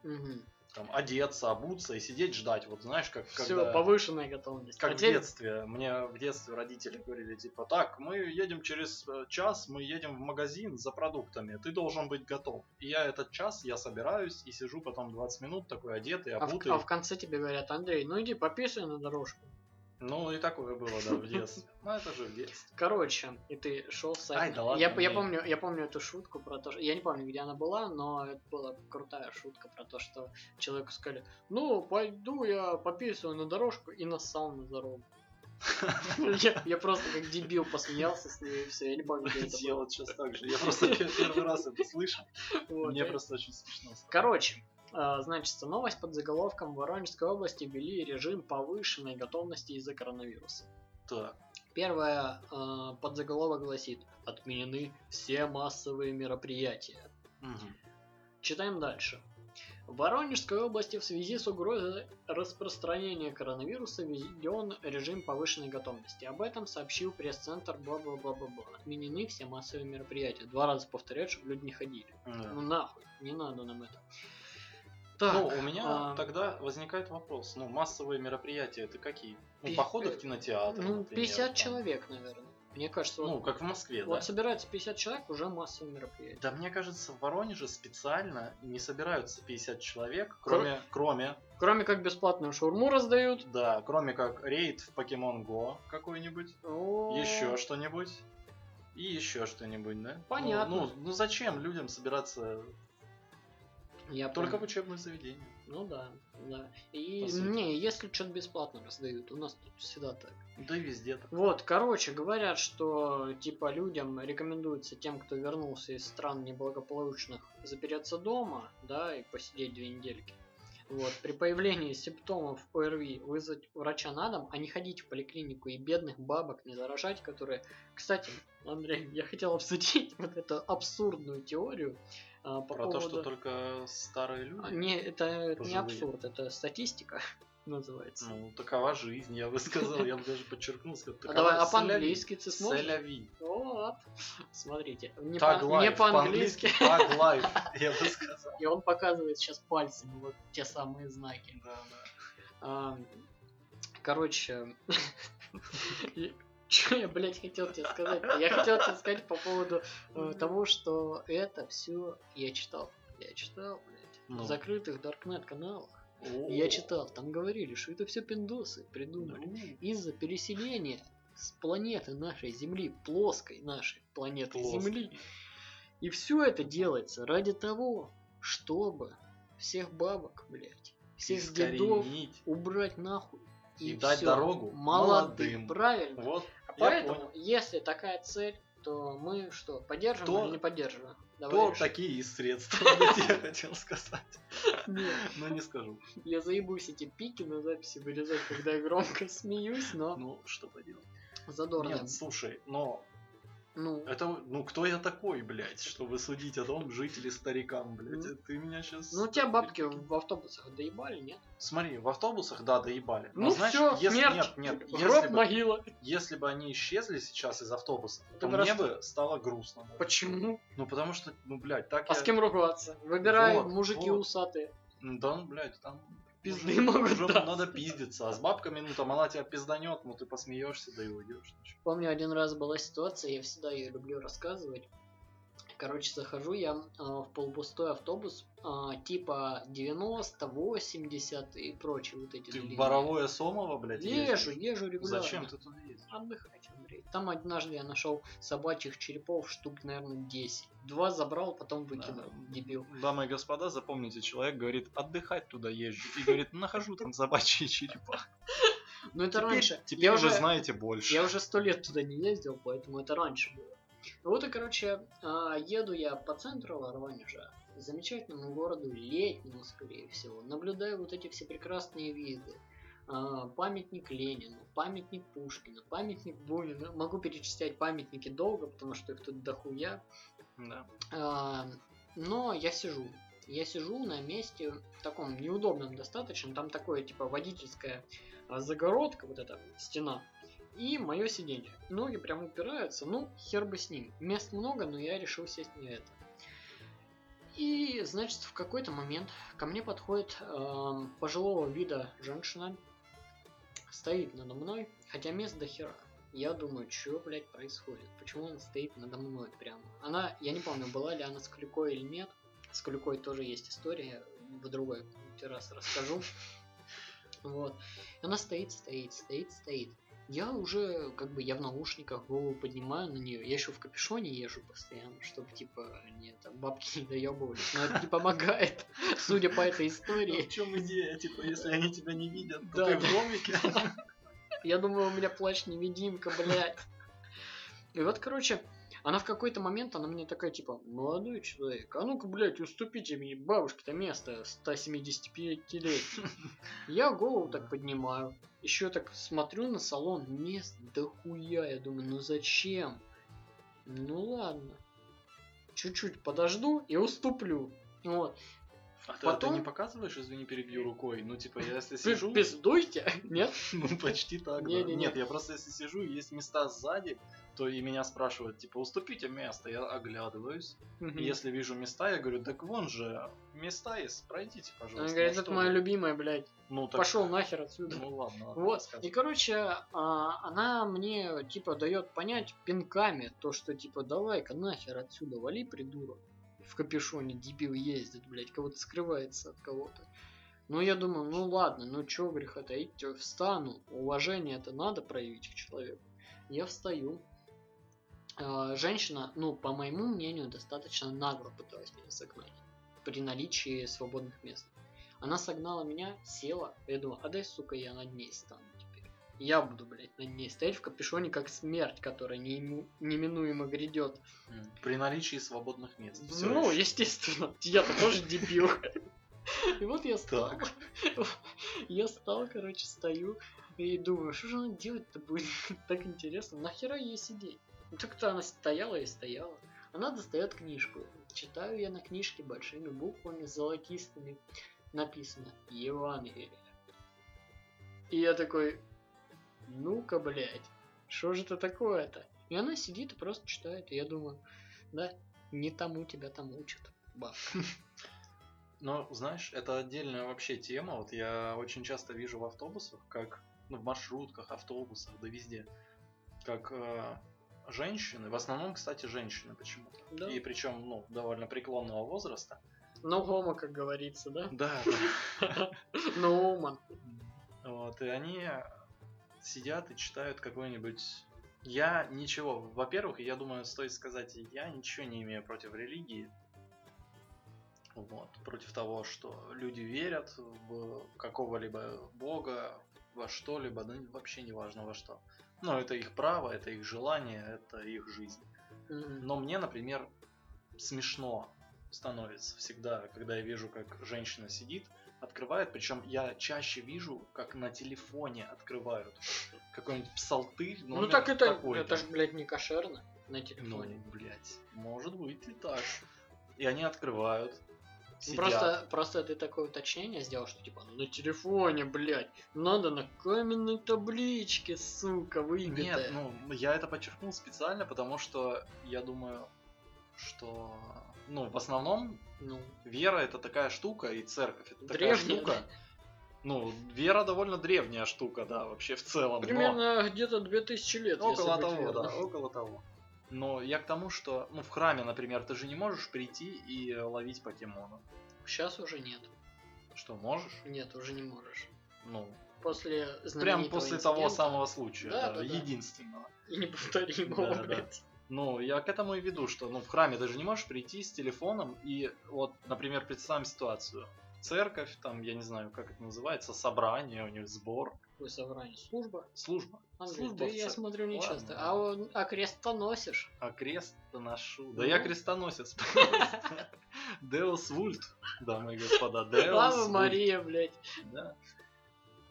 Мгм. Там одеться, обуться и сидеть ждать. Вот знаешь, как Всё, когда... повышенная готовность. Как А в детстве. Мне в детстве родители говорили, типа, так, мы едем через э, час, мы едем в магазин за продуктами, ты должен быть готов. И я этот час, я собираюсь и сижу потом 20 минут такой одетый, а, в, обутый. а в конце тебе говорят, Андрей, ну иди пописай на дорожку. Ну и такое было, да, в детстве. Ну это же в детстве. Короче, и ты шел с Ай, да ладно, я, я мне- помню, я помню эту шутку про то, что я не помню, где она была, но это была крутая шутка про то, что человеку сказали, ну пойду я пописываю на дорожку и нассал на дорогу. Я, я просто как дебил посмеялся с ней и все, я не помню, где это Я вот сейчас так же. Я просто пер- первый раз это слышу. Мне просто очень смешно. Короче, а, значит, новость под заголовком в Воронежской области ввели режим повышенной готовности из-за коронавируса. Так. Первое э, подзаголовок гласит «Отменены все массовые мероприятия». Мгм. Читаем дальше. В Воронежской области в связи с угрозой распространения коронавируса введен режим повышенной готовности. Об этом сообщил пресс-центр бла-бла-бла-бла-бла. Отменены все массовые мероприятия. Два раза повторяют, чтобы люди не ходили. Да. Ну нахуй, не надо нам это. Так, Ну, у меня а, тогда возникает вопрос. Ну, массовые мероприятия это какие? Ну, Пи- походы в кинотеатр. ну, например, 50 там. человек, наверное. Мне кажется, Ну, вот, как в Москве, вот да? собирается 50 человек, уже массовое мероприятие. Да мне кажется, в Воронеже специально не собираются 50 человек, кроме, кроме, Кроме как бесплатную шаурму раздают. да, кроме как рейд в Pokemon Go какой-нибудь, О, еще что-нибудь. И еще что-нибудь, да? Ну, Понятно. Ну, ну, зачем людям собираться Я только в понял. учебных заведениях? Ну да, да. И не, если что-то бесплатно раздают, у нас тут всегда так. Да и везде так. Вот, короче, говорят, что типа людям рекомендуется тем, кто вернулся из стран неблагополучных, запереться дома, да, и посидеть две недельки. Вот, при появлении симптомов ОРВИ вызвать врача на дом, а не ходить в поликлинику и бедных бабок не заражать, которые... Кстати, Андрей, я хотел обсудить вот эту абсурдную теорию а, по Про поводу... то, что только старые люди. А, Не, это, это не Пожилые. абсурд, это статистика называется. Ну, такова жизнь, я бы сказал, я бы даже подчеркнул. а давай, а по-английски ты сможешь? Селяви. Вот. Смотрите, не, по-английски. Tag life, я бы сказал. И он показывает сейчас пальцем вот те самые знаки. Да, да. Короче, что я, блядь, хотел тебе сказать? Я хотел тебе сказать по поводу э, того, что это все я читал. Я читал, блядь, Ну. в закрытых Даркнет каналах. О. Я читал, там говорили, что это все пиндосы придумали. Ну, из-за переселения с планеты нашей Земли, плоской нашей планеты Плоской. Земли. И все это делается ради того, чтобы всех бабок, блядь, всех дедов искоренить. убрать нахуй и, дать всё. дорогу молодым. молодым. Правильно. Вот, я поэтому, понял. если такая цель, то мы что, поддерживаем То- или не поддерживаем? Давай То решим. такие и средства, я хотел сказать. Нет, Но не скажу. я заебусь эти пики на записи вырезать, когда я громко смеюсь, но Ну, что поделать. задорно. Нет, слушай, но Ну, это, ну, кто я такой, блядь, чтобы судить о том, жить или старикам, блядь, Ну. ты меня сейчас... ну тебя бабки в автобусах доебали, нет? Смотри, в автобусах, да, доебали. Но Ну знаешь, все, если, смерть, нет, нет, гроб, если бы, могила. если бы они исчезли сейчас из автобуса, то бы мне бы стало грустно. даже. Почему? Ну, потому что, ну, блядь, так А я... с кем ругаться? Выбирай Вот, мужики вот. усатые. Да, ну, блядь, там... Пизды уже- могут уже дать. надо пиздиться, а с бабками, ну, там она тебя пизданет, ну, ты посмеешься, да и уйдешь. Помню, один раз была ситуация, я всегда ее люблю рассказывать. Короче, захожу я э, в полупустой автобус, э, типа 90, 80 и прочие вот эти Ты длинные. Боровое Сомово, блядь, Езжу, езжу регулярно. Зачем ты туда ездишь? Отдыхать, Андрей. Там однажды я нашел собачьих черепов штук, наверное, 10. Два забрал, потом выкинул, дебил. Дамы и господа, запомните, человек говорит, отдыхать туда езжу. И говорит, нахожу там собачьи черепа. Ну это раньше. Теперь я уже, знаете больше. я уже сто лет туда не ездил, поэтому это раньше было. Вот и, короче, а, еду я по центру Воронежа, замечательному городу, летнему, скорее всего, наблюдаю вот эти все прекрасные виды. А, Памятник Ленину, памятник Пушкина, памятник Бунина. Могу перечислять памятники долго, потому что их тут дохуя. Да. А, но я сижу. Я сижу на месте таком неудобном достаточно. Там такое типа водительская загородка, вот эта стена. И мое сиденье. Ноги прям упираются. Ну, хер бы с ним. Мест много, но я решил сесть на это. И, значит, в какой-то момент ко мне подходит эм, пожилого вида женщина. Стоит надо мной, хотя мест до хера. Я думаю, что, блядь, происходит? Почему она стоит надо мной прямо? Она, я не помню, была ли она с Клюкой или нет. С Клюкой тоже есть история, в другой раз расскажу. Вот. Она стоит, стоит, стоит, стоит. Я уже, как бы, я в наушниках голову поднимаю на нее. Я еще в капюшоне езжу постоянно, чтобы, типа, не, там, бабки не доебывались. Но это не помогает, судя по этой Ну, истории. в чем идея? Типа, если они тебя не видят, то Да, ты в домике. Я думаю, у меня плащ-невидимка, блядь. И вот, короче, она в какой-то момент, она мне такая, типа, молодой человек, а ну-ка, блядь, уступите мне, бабушке-то место 175 лет. Я голову так поднимаю, еще так смотрю на салон, мест дохуя, я думаю, ну зачем? Ну ладно. Чуть-чуть подожду и уступлю. Вот. А ты, Потом- а ты не показываешь, извини, перебью рукой? Ну, типа, я если сижу... Пиздуйте, нет? Ну, почти так, да. Нет, я просто если сижу, есть места сзади, то и меня спрашивают, типа, уступите место, я оглядываюсь. И если вижу места, я говорю, так вон же, места есть, пройдите, пожалуйста. Она говорит, Ну, это моя вы?» любимая, блядь. Ну, так... Пошел нахер отсюда. Ну, ладно, ладно, Вот, рассказывай. и короче, а, она мне типа дает понять пинками то, что типа давай-ка нахер отсюда, вали, придурок. В капюшоне дебил ездит, блядь, кого-то скрывается от кого-то. Ну, я думаю, ну ладно, ну чё греха таить, встану. Уважение это надо проявить к человеку. Я встаю. А, женщина, ну, по моему мнению, достаточно нагло пыталась меня согнать. При наличии свободных мест. Она согнала меня, села. Я думаю, а дай, сука, я над ней стану теперь. Я буду, блядь, над ней стоять в капюшоне, как смерть, которая неиму- неминуемо грядет. При наличии свободных мест. Ну, ещё. естественно, я-то тоже дебил. И вот я стал. Я стал, короче, стою и думаю, что же она делать-то будет? Так интересно. Нахера ей сидеть? Ну так-то она стояла и стояла. Она достает книжку. Читаю я на книжке большими буквами золотистыми. Написано Евангелие. И я такой, ну-ка, блядь, что же это такое-то? И она сидит и просто читает. И я думаю, да, не тому тебя там учат. Баб. Но, знаешь, это отдельная вообще тема. Вот я очень часто вижу в автобусах, как ну, в маршрутках, автобусах, да везде, как э, женщины, в основном, кстати, женщины почему-то. Да. И причем, ну, довольно преклонного возраста. Но гомо, как говорится, да? Да. No man. Вот, и они сидят и читают какой-нибудь... Я ничего... Во-первых, я думаю, стоит сказать, я ничего не имею против религии. Вот, против того, что люди верят в какого-либо бога, во что-либо, да вообще не важно во что. Но это их право, это их желание, это их жизнь. Но мне, например, смешно становится всегда, когда я вижу, как женщина сидит, открывает, причем я чаще вижу, как на телефоне открывают какой-нибудь псалтырь. Ну так это, такой-то. это ж, блядь, не кошерно на Ну, телефоне. блядь, может быть и так. И они открывают. Ну, сидят. Просто, просто ты такое уточнение сделал, что типа на телефоне, блядь, надо на каменной табличке, сука, выбитая. Нет, ну, я это подчеркнул специально, потому что я думаю, что, ну, в основном Ну, вера это такая штука, и церковь это такая Древняя, штука. да? Ну, вера довольно древняя штука, да, вообще в целом. но- примерно где-то 2000 лет, Около того, верным. да, около того. Но я к тому, что, ну, в храме, например, ты же не можешь прийти и ловить покемона. Сейчас уже нет. Что, можешь? Нет, уже не можешь. Ну, После прям после того инцидента самого случая, Да, да, да, да. единственного. И неповторимого, Да, да. блядь. Ну, я к этому и веду, что ну, в храме ты же не можешь прийти с телефоном и вот, например, представим ситуацию. Церковь, там, я не знаю, как это называется, собрание, у них сбор, Какое собрание? Служба? служба. Андрей, Служба ты, я смотрю, не Ладно, часто. А, он- а крест-то носишь? А крест ношу. Да Ну. я крестоносец. Деус Вульт, дамы и господа. Слава. Мария, блядь. Да.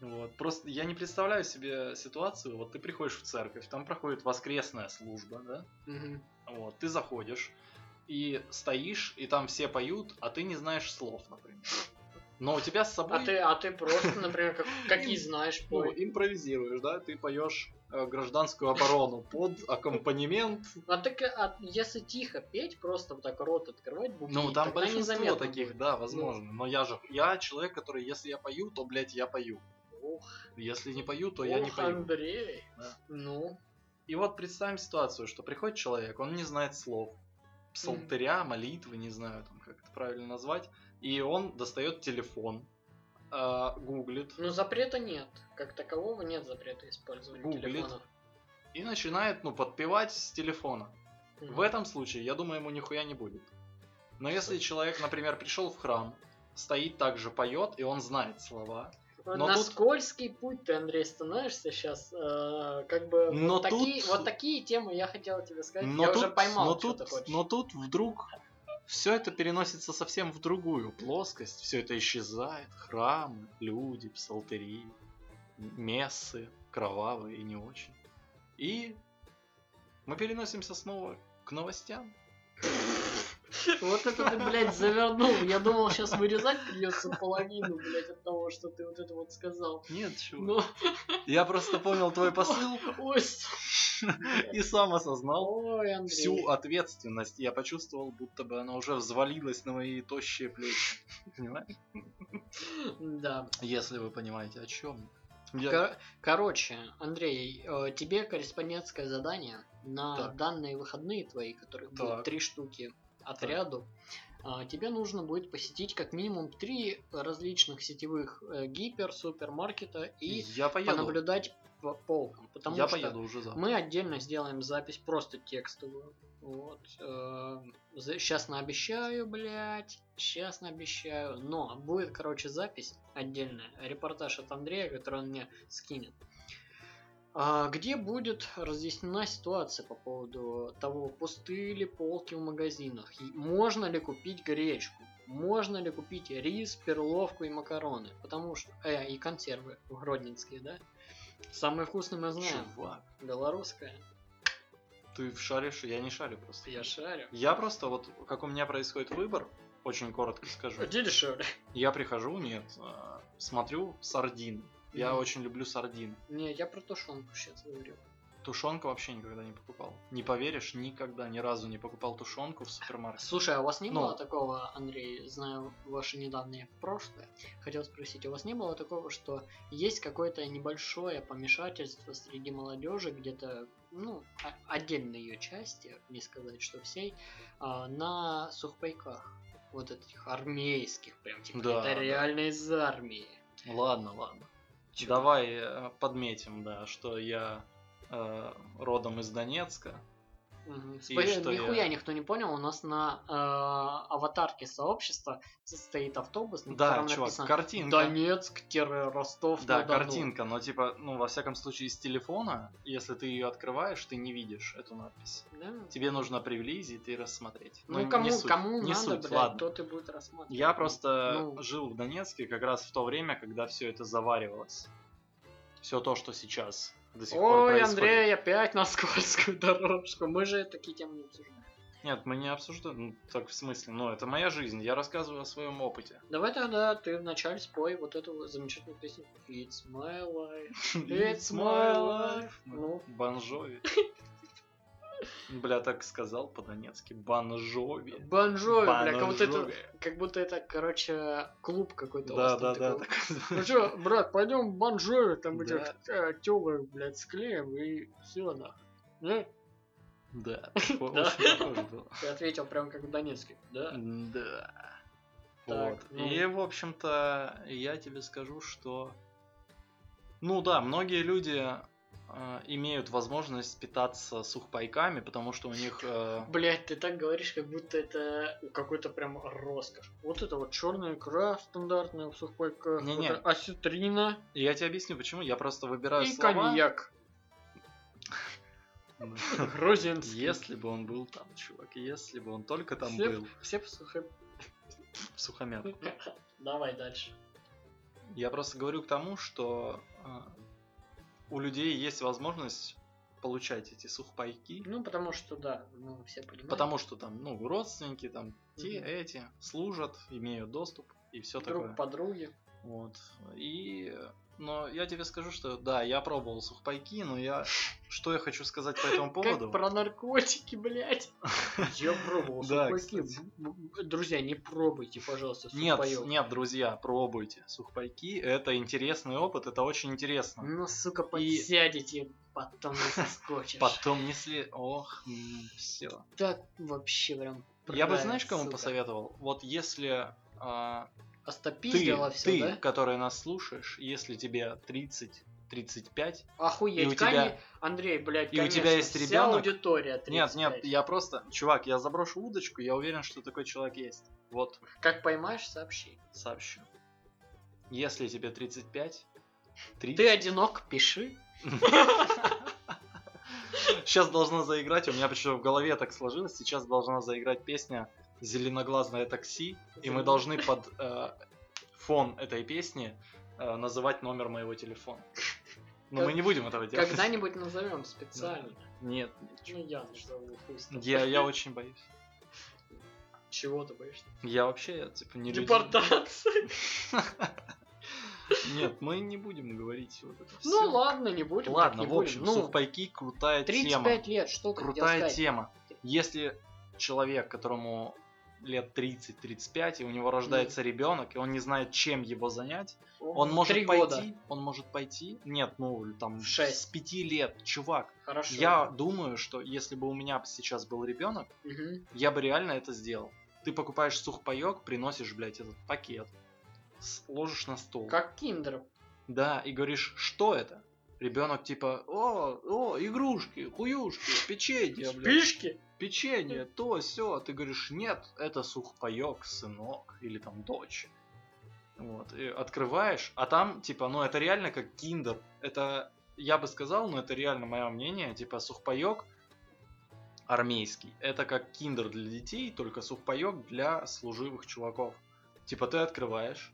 Вот. Просто я не представляю себе ситуацию, вот ты приходишь в церковь, там проходит воскресная служба, да? Мгм. Вот, ты заходишь и стоишь, и там все поют, а ты не знаешь слов, например. Но у тебя с собой А ты, а ты просто, например, как- какие знаешь ну, пой. импровизируешь, да? Ты поешь э, гражданскую оборону под аккомпанемент. А так, а если тихо петь, просто вот так рот открывать, бубнить, Ну, там большинство таких, будет. да, возможно. Но я же, я человек, который, если я пою, то, блядь, я пою. Ох, Если не пою, то я не ох, пою. Андрей. Да. Ну, И вот представим ситуацию, что приходит человек, он не знает слов. Псалтыря, молитвы, не знаю, там, как это правильно назвать. И он достает телефон, а, гуглит ну запрета нет. Как такового нет запрета использования Гуглит. телефонов. и начинает, ну, подпевать с телефона. Мгм. В этом случае, я думаю, ему нихуя не будет. Но если человек, например, пришел в храм, стоит также поет, и он знает слова. но на тут- скользкий путь ты, Андрей, становишься сейчас. как бы Но вот, такие, тут- вот такие темы я хотел тебе сказать. Но я тут, уже поймал, но что тут, ты хочешь. но тут вдруг все это переносится совсем в другую плоскость. Все это исчезает. Храмы, люди, псалтыри, мессы, кровавые и не очень. И мы переносимся снова к новостям. Вот это ты, блядь, завернул. Я думал, сейчас вырезать придется половину, блядь, от того, что ты вот это вот сказал. Нет, чувак. Ну, Я просто понял твой посыл ой, и сам осознал ой, всю ответственность. Я почувствовал, будто бы она уже взвалилась на мои тощие плечи. Понимаешь? Да. Если вы понимаете, о чем. Я... Кор- Короче, Андрей, э, тебе корреспондентское задание на Так. данные выходные твои, которых будет Так. три штуки отряду. а, Тебе нужно будет посетить как минимум три различных сетевых э, гипер, супермаркета и я поеду. понаблюдать по полкам. Потому я что поеду уже завтра. мы отдельно сделаем запись просто текстовую. Вот. Честно обещаю, блядь. Честно обещаю. Но будет, короче, запись отдельная. Репортаж от Андрея, который он мне скинет. А, где будет разъяснена ситуация по поводу того, пустые ли полки в магазинах, можно ли купить гречку, можно ли купить рис, перловку и макароны, потому что, э, и консервы гродненские, да? Самые вкусные мы знаем. Чувак, Белорусская. ты шаришь, я не шарю просто. Я шарю. Я просто вот, как у меня происходит выбор, очень коротко скажу. Где дешевле? Я прихожу, нет, а, смотрю сардины. Я очень люблю сардины. Не, я про тушенку сейчас говорю. Тушенка вообще никогда не покупал. Не поверишь, никогда ни разу не покупал тушенку в супермаркете. Слушай, а у вас не Ну. было такого, Андрей, знаю ваше недавнее прошлое, хотел спросить, у вас не было такого, что есть какое-то небольшое помешательство среди молодежи, где-то, ну, отдельной ее части, не сказать, что всей, а, на сухпайках? Вот этих армейских, прям типа, Да, это да. реально из армии. Ладно, ладно. Давай э, подметим, да, что я э, родом из Донецка. И Спойлер, что я- нихуя никто не понял, у нас на э, аватарке сообщества стоит автобус, на Да, котором чувак, написано картинка. Донецк-Ростов Да, картинка, но типа, ну, во всяком случае, из телефона, если ты ее открываешь, ты не видишь эту надпись. Да? Тебе нужно приблизить и рассмотреть. Ну, не кому, суть, кому не надо, суть, блядь, ладно. тот и будет рассматривать. Я просто Ну. жил в Донецке как раз в то время, когда все это заваривалось. Все то, что сейчас до сих пор Ой, происходит. Андрей, опять на скользкую дорожку. Мы же такие темы не обсуждаем. Нет, мы не обсуждаем. Ну, так в смысле, ну, это моя жизнь. Я рассказываю о своем опыте. Давай тогда ты вначале спой вот эту замечательную песню It's my life. It's my life. Ну. Банжови. Бля, так сказал по-донецки. Банжови. Бонжови, бля, как будто, это, Банжови. как будто это, короче, клуб какой-то. Да, да, да. Ну что, брат, пойдем в Бонжови, там этих тёлок, блядь, склеим и все нахуй. Да. Ты ответил прям как в Донецке, да? Да. Вот. ну. И, в общем-то, я тебе скажу, что... Ну да, многие люди имеют возможность питаться сухпайками, потому что у них... э, Блять, ты так говоришь, как будто это какой-то прям роскошь. Вот это вот черная икра стандартная в сухпайках, вот это осетрина Я тебе объясню, почему. Я просто выбираю и слова. коньяк. Грузинский. Если бы он был там, чувак, если бы он только там был, Все в сухомятку. Давай дальше. Я просто говорю к тому, что э, у людей есть возможность получать эти сухпайки, Ну, потому что, да, мы все понимаем. потому что там, ну, родственники, там, те, Мгм. эти, служат, имеют доступ и все Друг такое. подруги. Вот. И, но я тебе скажу, что да, я пробовал сухпайки, но я, что я хочу сказать по этому поводу? Как про наркотики, блядь. Я пробовал сухпайки. Друзья, не пробуйте, пожалуйста, Нет, сухпайок. нет, друзья, пробуйте сухпайки. Это интересный опыт, это очень интересно. Ну, сука, подсядете, потом не соскочишь. Потом несли... Ох, все. Так вообще прям... Я бы, знаешь, кому посоветовал? Вот если а, ты, все, ты, да? который нас слушаешь, если тебе 30-35, Охуеть, и у тебя- коне- Андрей, блядь, и у конечно, тебя есть ребенок? аудитория 35. Нет, нет, я просто... Чувак, я заброшу удочку, я уверен, что такой человек есть. Вот, Как поймаешь, сообщи. сообщу. Если тебе 35, 30... Ты одинок, пиши. Сейчас должна заиграть, у меня почему в голове так сложилось, сейчас должна заиграть песня «Зеленоглазное такси», и мы должны под э, фон этой песни э, называть номер моего телефона. Но Как- мы не будем этого делать. Когда-нибудь назовем специально. Нет, Ну, я назову, я, я очень боюсь. Чего ты боишься? Я вообще, типа, не Депортация. Нет, мы не будем говорить вот это Ну всё. ладно, не будем. Ладно, в общем. Ну, сухпайки крутая тема. 35 лет, что Крутая тема. Если человек, которому лет 30-35, и у него рождается ребенок, и он не знает, чем его занять, он может Три пойти, года. он может пойти, нет, ну там В шесть. с 5 лет, чувак. Хорошо. Я думаю, что если бы у меня сейчас был ребенок, Мгм. я бы реально это сделал. Ты покупаешь сухпайок, приносишь, блядь, этот пакет, ложишь на стол. Как киндер. Да, и говоришь, что это? Ребенок типа, о, о, игрушки, хуюшки, печенье, блядь, Спишки? печенье, то, все. Ты говоришь, нет, это сухпайок, сынок, или там дочь. Вот, и открываешь, а там, типа, ну это реально как киндер. Это, я бы сказал, но это реально мое мнение, типа, сухпайок армейский. Это как киндер для детей, только сухпайок для служивых чуваков. Типа, ты открываешь,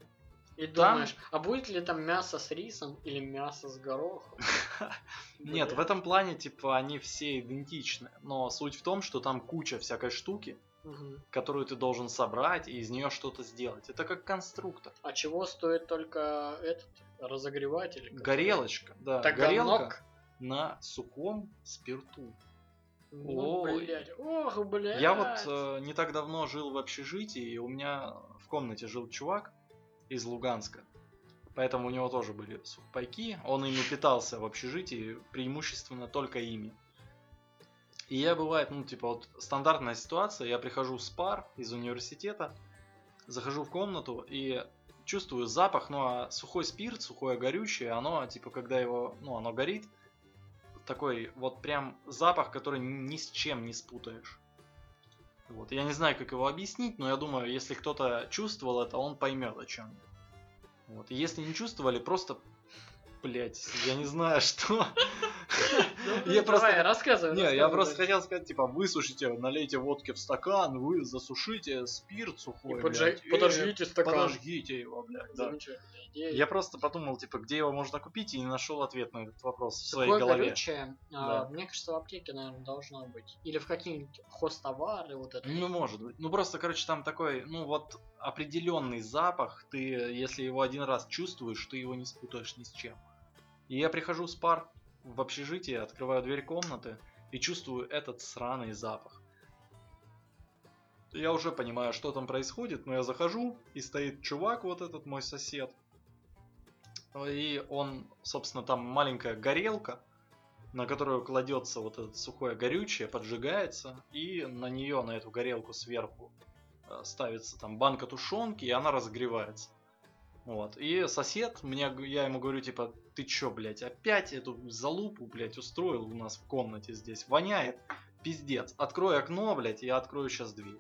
И Там- думаешь, а будет ли там мясо с рисом или мясо с горохом? Нет, в этом плане, типа, они все идентичны. Но суть в том, что там куча всякой штуки, которую ты должен собрать и из нее что-то сделать. Это как конструктор. А чего стоит только этот разогреватель? Горелочка, да. Таганок? Горелка на сухом спирту. Ну, Ой. блядь. Ох, блядь. Я вот э, не так давно жил в общежитии, и у меня в комнате жил чувак из Луганска. Поэтому у него тоже были сухпайки. Он ими питался в общежитии, преимущественно только ими. И я бывает, ну, типа, вот стандартная ситуация, я прихожу с пар из университета, захожу в комнату и чувствую запах, ну, а сухой спирт, сухое горючее, оно, типа, когда его, ну, оно горит, такой вот прям запах, который ни с чем не спутаешь. Вот. Я не знаю, как его объяснить, но я думаю, если кто-то чувствовал это, он поймет о чем. Вот. Если не чувствовали, просто, блять, я не знаю, что. Ну, Я просто- рассказывай. Не, я просто хотел сказать, типа, высушите, налейте водки в стакан, вы засушите спирт сухой, и подожгите стакан. Подожгите его, блядь. Замечательная идея. Я просто подумал, типа, где его можно купить, и не нашел ответ на этот вопрос в своей голове. горючее, а, мне кажется, в аптеке, наверное, должно быть. Или в какие-нибудь хостовары, вот это. Ну, может быть. Ну, просто, короче, там такой, ну, вот определенный запах, ты, если его один раз чувствуешь, ты его не спутаешь ни с чем. И я прихожу с пар в общежитие, открываю дверь комнаты и чувствую этот сраный запах. Я уже понимаю, что там происходит, но я захожу, и стоит чувак, вот этот мой сосед. И он, собственно, там маленькая горелка, на которую кладется вот это сухое горючее, поджигается, и на нее, на эту горелку сверху э, ставится там банка тушенки, и она разогревается. Вот. И сосед, мне, я ему говорю, типа, ты чё, блядь, опять эту залупу, блядь, устроил у нас в комнате здесь? Воняет, пиздец. Открой окно, блядь, я открою сейчас дверь.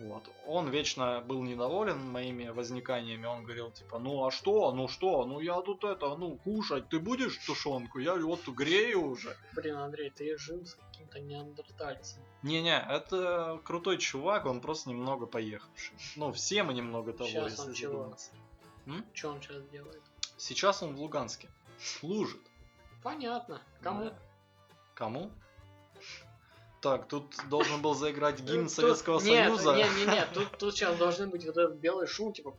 Вот. Он вечно был недоволен моими возниканиями. Он говорил, типа, ну а что, ну что, ну я тут это, ну кушать, ты будешь тушенку? Я вот грею уже. Блин, Андрей, ты жил с каким-то неандертальцем. Не-не, это крутой чувак, он просто немного поехавший. Ну, все мы немного того, Щас если он. М? Что он сейчас делает? Сейчас он в Луганске. Служит. Понятно. Кому? Да. Кому? Так, тут должен был заиграть гимн Тут- Советского нет, Союза. Нет, нет, нет, тут, тут сейчас должны быть вот этот белый шум, типа...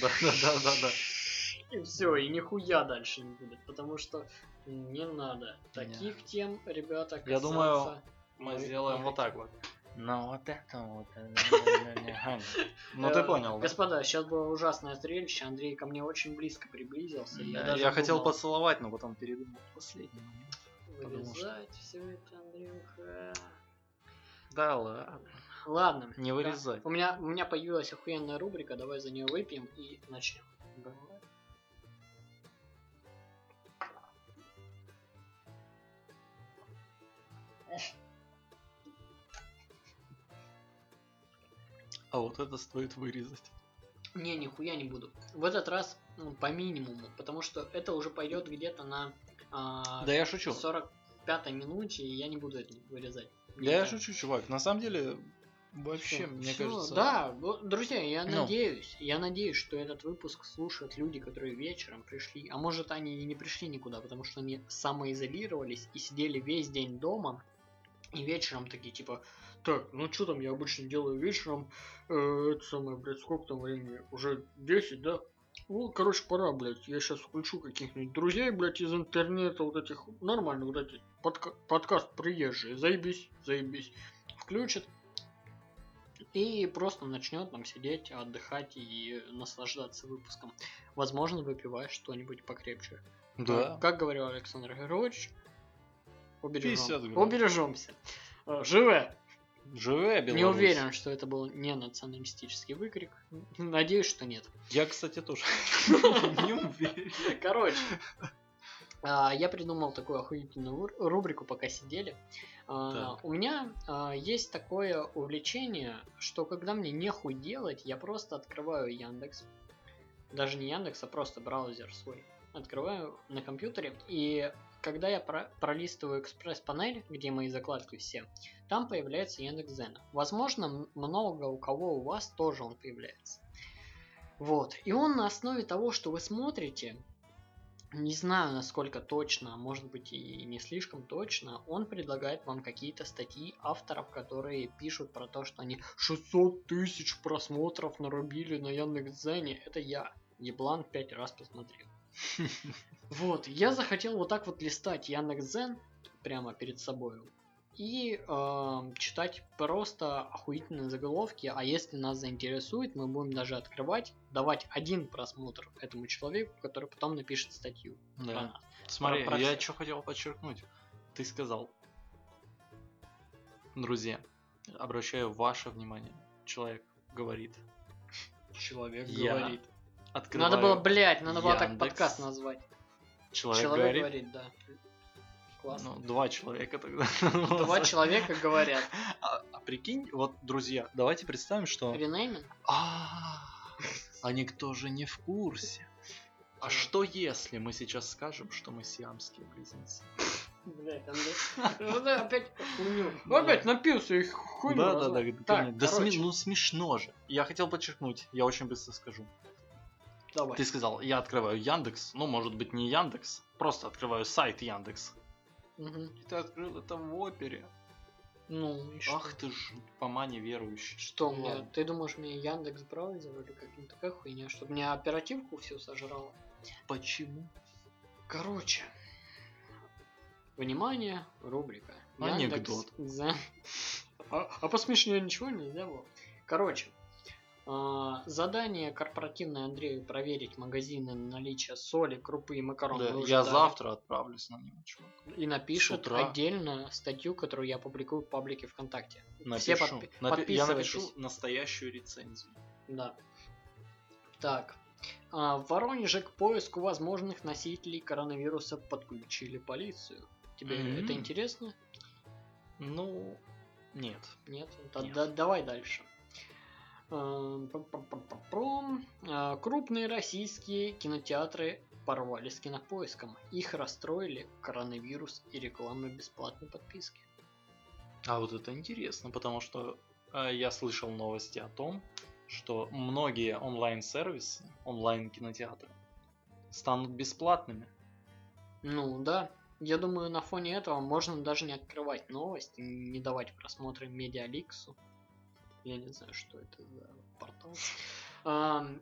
Да, да, да, да, да. И все, и нихуя дальше не будет, потому что не надо. Таких тем, ребята, Я касаться думаю, Мы мы сделаем не вот так вот. Ну вот это вот. Ну Э, ты понял, да? Господа, сейчас было ужасное зрелище. Андрей ко мне очень близко приблизился. Я хотел поцеловать, но потом передумал последний момент. вырезать все это, Андрюха. Да ладно. Ладно. Не вырезать. У меня, у меня появилась охуенная рубрика, давай за нее выпьем и начнем. А вот это стоит вырезать. Не, нихуя не буду. В этот раз ну, по минимуму, потому что это уже пойдет где-то на а, Да я шучу. 45 минуте, и я не буду это вырезать. Да я шучу, чувак. На самом деле, вообще, Всё, мне всё, кажется... Да, друзья, я Ну. надеюсь, я надеюсь, что этот выпуск слушают люди, которые вечером пришли, а может они и не пришли никуда, потому что они самоизолировались и сидели весь день дома, и вечером такие типа, так, ну что там я обычно делаю вечером, э, это самое, блядь, сколько там времени, уже 10, да? Ну, короче, пора, блядь, я сейчас включу каких-нибудь друзей, блядь, из интернета, вот этих, нормально, вот эти, подка- подкаст приезжие, заебись, заебись, включит, и просто начнет там сидеть, отдыхать и наслаждаться выпуском. Возможно, выпивая что-нибудь покрепче. Да. Как говорил Александр 50 убережем. убережемся. Э, Живе. Живая Беларусь. Не уверен, что это был не националистический выкрик. Надеюсь, что нет. Я, кстати, тоже не уверен. Короче, а, я придумал такую охуительную рубрику, пока сидели. А, Так. У меня а, есть такое увлечение, что когда мне нехуй делать, я просто открываю Яндекс. Даже не Яндекс, а просто браузер свой. Открываю на компьютере, и когда я про- пролистываю экспресс-панель, где мои закладки все, там появляется Яндекс.Зен. Возможно, много у кого у вас тоже он появляется. Вот. И он на основе того, что вы смотрите, не знаю, насколько точно, а может быть и не слишком точно, он предлагает вам какие-то статьи авторов, которые пишут про то, что они 600 тысяч просмотров нарубили на Яндекс.Зене. Это я. Еблан пять раз посмотрел. Вот, я захотел вот так вот листать Яндекс.Зен прямо перед собой и эм, читать просто охуительные заголовки, а если нас заинтересует, мы будем даже открывать, давать один просмотр этому человеку, который потом напишет статью про Да. нас. Смотри, Про- про я что хотел подчеркнуть. Ты сказал, друзья, обращаю ваше внимание. Человек говорит. Человек Я говорит. Открываю. Надо было, блядь, надо было так Яндекс. подкаст назвать. Человек, Человек говорит. говорит, да. классно. Ну, два человека тогда. Два человека говорят. А, а прикинь, вот, друзья, давайте представим, что... Ренейминг? А, а никто же не в курсе. А что если мы сейчас скажем, что мы сиамские близнецы? Блядь, Андрей. Ну да, опять хуйню. Да. Опять напился и хуйню. да, да, да, да, ну смешно же. Я хотел подчеркнуть, я очень быстро скажу. Давай. Ты сказал, я открываю Яндекс, ну может быть не Яндекс, просто открываю сайт Яндекс. Мгм. И ты открыл это в опере. Ну, и что? Ах ты ж по мане верующий. Что Ну мне? ладно. Ты думаешь, мне Яндекс браузер или какая-то такая хуйня, чтобы мне оперативку всю сожрало? Почему? Короче. Внимание, рубрика. Анекдот. за- А, а посмешнее ничего нельзя было? Короче. А, задание корпоративное Андрею проверить магазины на наличие соли, крупы и макарон. Да, я дали. завтра отправлюсь на него, чувак. И напишет отдельно статью, которую я публикую в паблике ВКонтакте. Напишу. Все подпи- Напи- я подписывайтесь. напишу настоящую рецензию. Да. Так. А, в Воронеже к поиску возможных носителей коронавируса подключили полицию. Тебе Мгм. это интересно? Ну, нет. Нет? Да- Нет. да- давай дальше. Эм. А, Крупные российские кинотеатры порвали с кинопоиском. Их расстроили коронавирус и реклама бесплатной подписки. А вот это интересно, потому что э, я слышал новости о том, что многие онлайн-сервисы, онлайн-кинотеатры станут бесплатными. Ну да, я думаю, на фоне этого можно даже не открывать новость, не давать просмотры Медиаликсу. Я не знаю, что это за портал. Ам,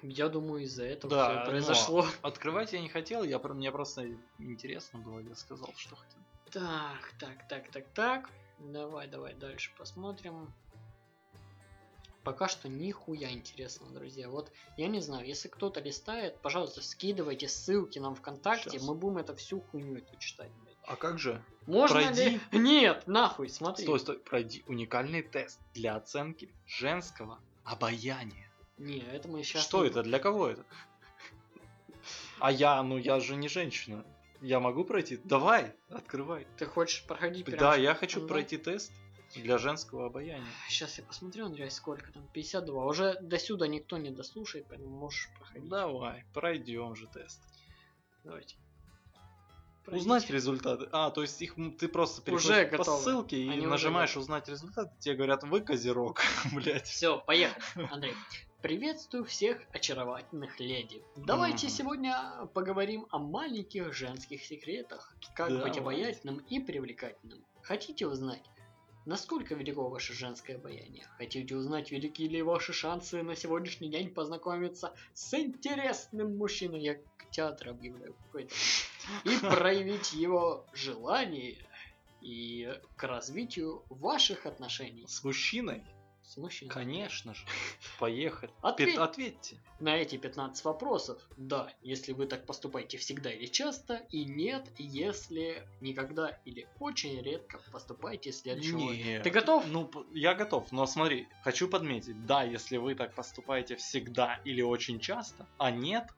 я думаю, из-за этого Да, но- произошло. Открывать я не хотел, я, мне просто интересно было, я сказал, что хотел. Так, так, так, так, так. Давай, давай дальше посмотрим. Пока что нихуя интересно, друзья. Вот я не знаю, если кто-то листает, пожалуйста, скидывайте ссылки нам ВКонтакте, Щас. мы будем это всю хуйню эту читать. А как же? Можно Пройди. ли? Нет, нахуй, смотри. Стой, стой, пройди уникальный тест для оценки женского обаяния. Не, это мы сейчас. что это? Для кого это? А я, ну я же не женщина. Я могу пройти? Давай, открывай. Ты хочешь проходить прям? Да, я хочу онлайн? пройти тест для женского обаяния. Сейчас я посмотрю, Андрей, сколько там? 52. Уже до сюда никто не дослушает, поэтому можешь проходить. Давай, пройдем же тест. Давайте. Узнать результаты. А, то есть их ты просто переходишь Уже по готовы. ссылке и Они уже нажимаешь готовы. узнать результаты, тебе говорят, вы козерог, блять. Все, поехали, Андрей. Приветствую всех очаровательных леди. Давайте сегодня поговорим о маленьких женских секретах, как быть обаятельным и привлекательным. Хотите узнать, насколько велико ваше женское обаяние? Хотите узнать, велики ли ваши шансы на сегодняшний день познакомиться с интересным мужчиной? Я к театру объявляю какой-то. И проявить его желание и к развитию ваших отношений С мужчиной? с мужчиной. Конечно же. Поехали. Ответь. Ответьте. На эти 15 вопросов, да, если вы так поступаете всегда или часто, и нет, если никогда или очень редко поступаете следующим образом. Нет. Ты готов? Ну, я готов, но смотри, хочу подметить, да, если вы так поступаете всегда или очень часто, а нет,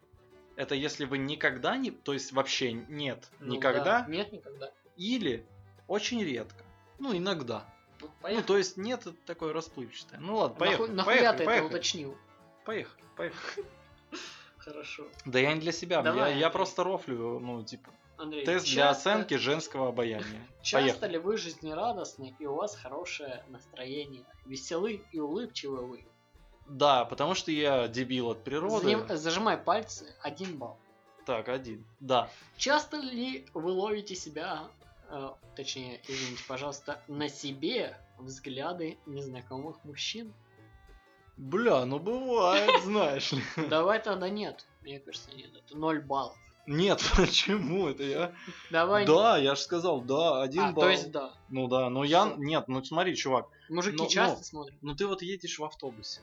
это если вы никогда не, то есть вообще нет, Ну никогда, да. Нет, никогда. или очень редко, ну иногда. Ну, Ну, поехали. то есть нет это такое расплывчатое. Ну ладно, поехали, Нахуй- нахуя поехали, ты это поехали, уточнил? поехали, поехали. Хорошо. Да я не для себя, Давай, я, я просто рофлю, ну, типа, Андрей, тест для часто- оценки женского обаяния. Часто Поехали. ли вы жизнерадостны и у вас хорошее настроение? Веселы и улыбчивы вы? Да, потому что я дебил от природы. Заним- Зажимай пальцы, один балл. Так, один. Да. Часто ли вы ловите себя, э, точнее, извините, пожалуйста, на себе взгляды незнакомых мужчин? Бля, ну бывает, знаешь ли. Давай тогда нет. Мне кажется, нет. Это 0 баллов. Нет, почему это я? Давай. Да, я же сказал, да, один А, балл. то есть да. Ну да, но я... Нет, ну смотри, чувак, Мужики Ну, часто ну. смотрят. ну ты вот едешь в автобусе.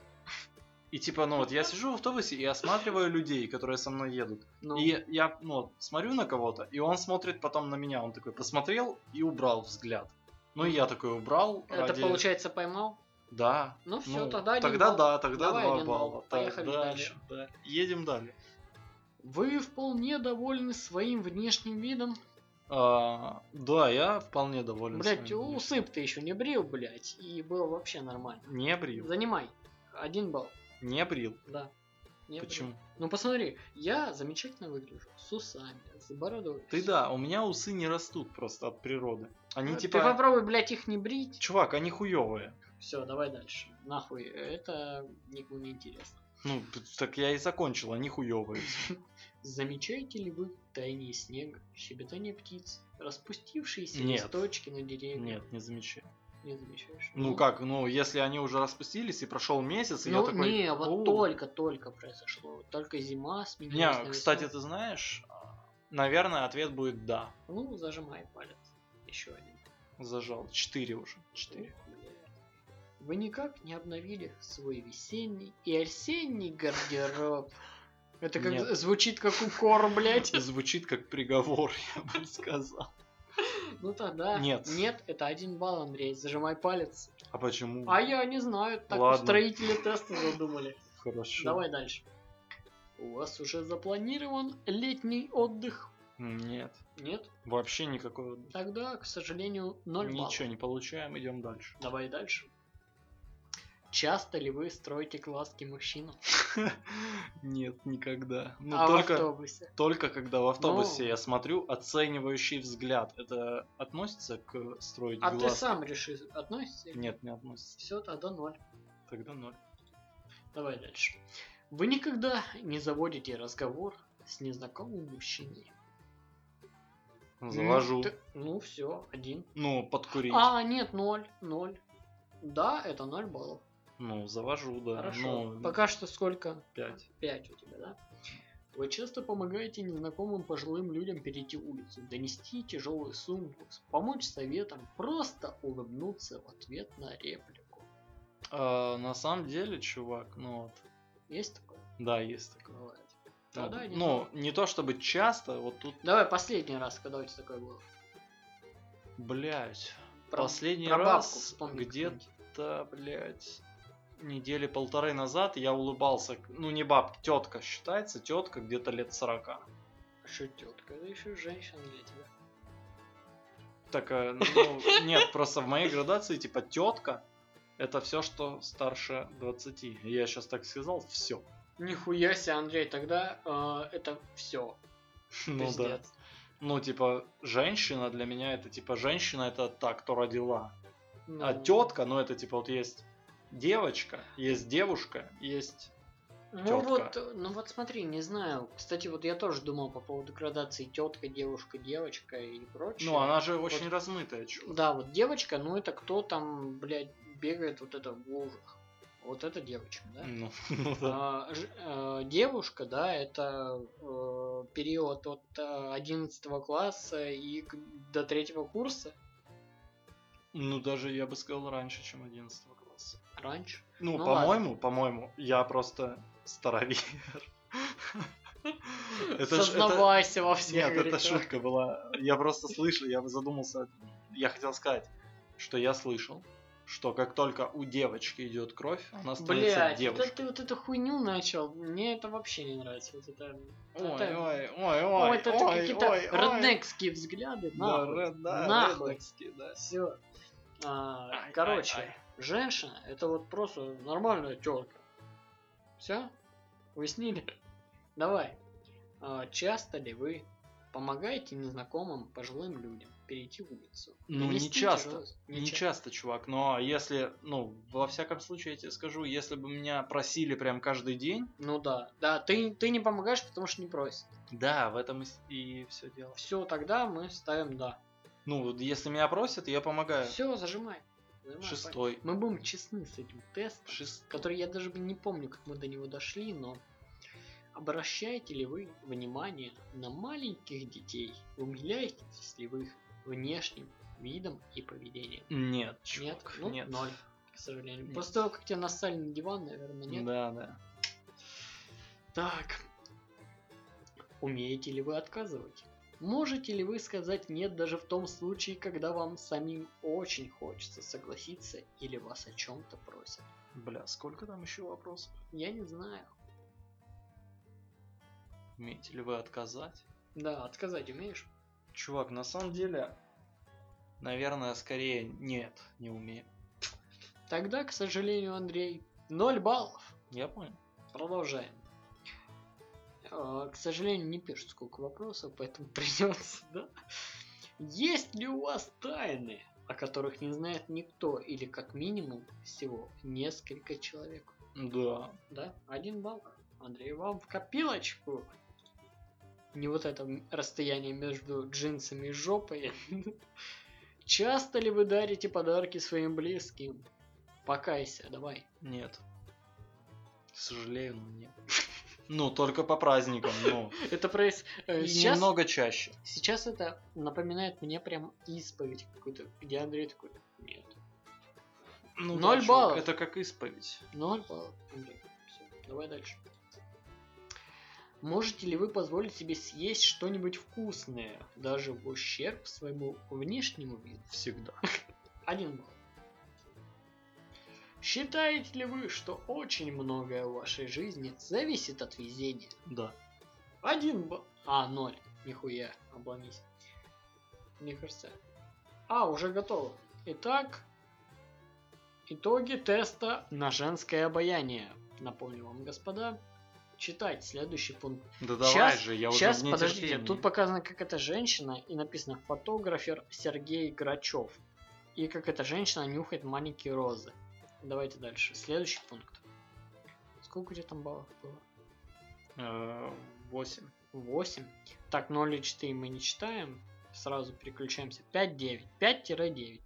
И типа, ну вот я сижу в автобусе и осматриваю людей, которые со мной едут. Ну, И я, ну, вот, смотрю на кого-то, и он смотрит потом на меня. Он такой посмотрел и убрал взгляд. Ну и я такой убрал. это ради- получается поймал? Да. Ну все, Ну, тогда Тогда балл. да, тогда Давай два балла. Так, Поехали дальше. Да. Едем далее. Вы вполне довольны своим внешним видом? А, да, я вполне доволен. Блять, усып ты еще не брил, блять, и было вообще нормально. Не брил. Занимай. Один балл. Не брил. Да. Не брил. Почему? Ну посмотри, я замечательно выгляжу. С усами, с бородой. Ты да, у меня усы не растут просто от природы. Они Ты типа... попробуй, блять, их не брить. Чувак, они хуевые. Все, давай дальше. Нахуй, это никому не интересно. Ну, так я и закончил, они хуевые. Замечаете ли вы таяние снега, щебетание птиц, распустившиеся листочки на деревьях? Нет, не замечаю. Не замечаешь? Ну как, ну если они уже распустились и прошел месяц, и Ну, я такой... не, вот только-только произошло. Только зима сменилась Не, кстати, ты знаешь, наверное, ответ будет да. Ну, зажимай палец. Еще один. Зажал. Четыре уже. Четыре. Вы никак не обновили свой весенний и осенний гардероб. Это как Нет. звучит как укор, блядь. Звучит как приговор, я бы сказал. Ну тогда. Нет. Нет, это один балл, Андрей. Зажимай палец. А почему? А я не знаю, так Ладно. устроители теста задумали. Хорошо. Давай дальше. У вас уже запланирован летний отдых? Нет. Нет? Вообще никакого... Тогда, к сожалению, ноль баллов. Ничего не получаем, идем дальше. Давай дальше. Часто ли вы строите глазки мужчинам? Нет, никогда. Ну, а только, в автобусе? только когда в автобусе Ну. я смотрю оценивающий взгляд. Это относится к строить А ты глазки? сам реши, относится? Нет, не относится. Все, тогда ноль. Тогда ноль. Давай дальше. Вы никогда не заводите разговор с незнакомым мужчиной? Завожу. Ну, ты- Ну, все, один. Ну, подкурить. А, нет, ноль, ноль. Да, это ноль баллов. Ну, завожу, да. Хорошо. Ну, Пока что сколько? пять. 5 у тебя, да? Вы часто помогаете незнакомым пожилым людям перейти улицу, донести тяжелую сумку, помочь советом, просто улыбнуться в ответ на реплику. А, на самом деле, чувак, ну вот. Есть такое? Да, есть такое. Бывает. Ну, Тогда не ну, не то чтобы часто, вот тут, Давай последний раз, когда у тебя такое было. блядь. Про- Последний про раз где-то, блядь, недели полторы назад я улыбался. Ну, не бабка, тетка считается, тетка где-то лет 40. Что тетка? Это еще женщина для тебя. Так, э, ну, нет, просто в моей градации, типа, тетка это все, что старше 20. Я сейчас так сказал, все. Нихуя себе, Андрей, тогда э, это все. Ну да. Ну, типа, женщина для меня это типа женщина это та, кто родила. А тетка, ну это типа вот есть девочка, есть девушка, есть. Ну тётка. вот, ну вот смотри, не знаю. Кстати, вот я тоже думал по поводу градации тетка, девушка, девочка и прочее. Ну, она же очень размытая, чувак. Да, вот девочка, ну это кто там, блядь, бегает вот это в лужах. Вот это девочка, да? Ну, ну да. А, ж- э, девушка, да, это э, период от э, 11 класса и к- до третьего курса Ну, даже я бы сказал раньше, чем 11 класса. Раньше. Ну, Ну, по-моему, по-моему, я просто старовер. Это Сознавайся во всех Нет, это шутка была. Я просто слышал, я задумался. Я хотел сказать, что я слышал, что как только у девочки идет кровь, она становится Блять, девушкой. это ты вот эту хуйню начал. Мне это вообще не нравится. Вот это, Ой, это- ой, ой, Ой, ой, это ой, какие-то ой, ой. реднекские взгляды. Да, нахуй. да, Нахуй. да. Все. Ай, короче, ай, ай. Женщина это вот просто нормальная тёлка. Все? Уяснили? Давай. А, часто ли вы помогаете незнакомым пожилым людям перейти улицу? Ну, не часто. Не ча- часто, чувак, но если, ну, во всяком случае, я тебе скажу, если бы меня просили прям каждый день, Ну да. Да, ты, ты не помогаешь, потому что не просят. да, в этом и, все дело. Все, тогда мы ставим да. Ну, вот если меня просят, я помогаю. Все, зажимай. Шестой. Мы будем честны с этим тестом. Шест- который я даже не помню, как мы до него дошли, но обращаете ли вы внимание на маленьких детей? Умиляетесь ли вы их внешним видом и поведением? Нет, Нет? чувак, Ну, нет. ноль, к сожалению. Нет. После того, как тебя нассали на диван, наверное, нет. Да, да. Так. Умеете ли вы отказывать? Можете ли вы сказать нет даже в том случае, когда вам самим очень хочется согласиться или вас о чем-то просят? Бля, сколько там еще вопросов? Я не знаю. Умеете ли вы отказать? Да, отказать умеешь? Чувак, на самом деле, наверное, скорее нет, не умею. Тогда, к сожалению, Андрей, 0 баллов. Я понял. Продолжаем. А, К сожалению, не пишут сколько вопросов, поэтому придется, да? Есть ли у вас тайны, о которых не знает никто, или как минимум всего несколько человек? Да. Да? Один балл. Андрей, вам в копилочку. Не вот это расстояние между джинсами и жопой. Часто ли вы дарите подарки своим близким? Покайся, давай. Нет. Сожалею, но нет. Ну, только по праздникам, ну. Это проис... э, немного чаще. Сейчас это напоминает мне прям исповедь какую-то, где Андрей такой, нет. Ну, Ноль чувак, баллов. Это как исповедь. Ноль баллов, Андрей. Всё, давай дальше. Можете ли вы позволить себе съесть что-нибудь вкусное, даже в ущерб своему внешнему виду? Всегда. Один балл. Считаете ли вы, что очень многое в вашей жизни зависит от везения? Да. Один балл. А, ноль. Нихуя, обломись. Мне кажется. А, уже готово. Итак, итоги теста на женское обаяние. Напомню вам, господа, читать следующий пункт. Да давай Щас- же, я уже Сейчас, подождите, нетерпении. тут показано, как это женщина, и написано фотографер Сергей Грачев. И как эта женщина нюхает маленькие розы. Давайте дальше. Следующий пункт. Сколько у тебя там баллов было? Э, Восемь. 8. Так, 0 и 4 мы не читаем. Сразу переключаемся. 5-9. 5-9.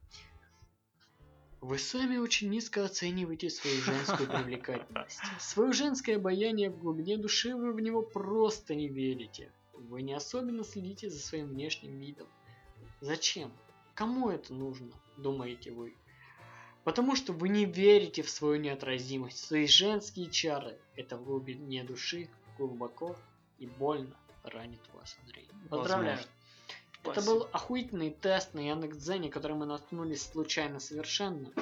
Вы сами очень низко оцениваете свою женскую привлекательность. Свое женское обаяние в глубине души вы в него просто не верите. Вы не особенно следите за своим внешним видом. Зачем? Кому это нужно, думаете вы? Потому что вы не верите в свою неотразимость, в свои женские чары. Это в глубине души глубоко и больно ранит вас, Андрей. Поздравляю. Возможно. Это Спасибо. был охуительный тест на Яндекс.Дзене, который мы наткнулись случайно совершенно.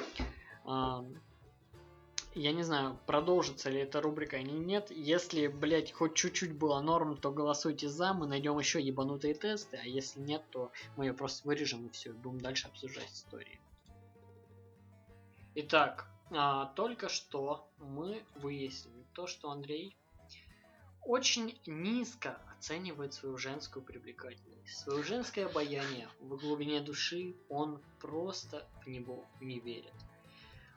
Я не знаю, продолжится ли эта рубрика или нет. Если, блять, хоть чуть-чуть было норм, то голосуйте за, мы найдем еще ебанутые тесты, а если нет, то мы ее просто вырежем и все, будем дальше обсуждать истории. Итак, а, только что мы выяснили то, что Андрей очень низко оценивает свою женскую привлекательность. Свое женское обаяние в глубине души он просто в него не верит.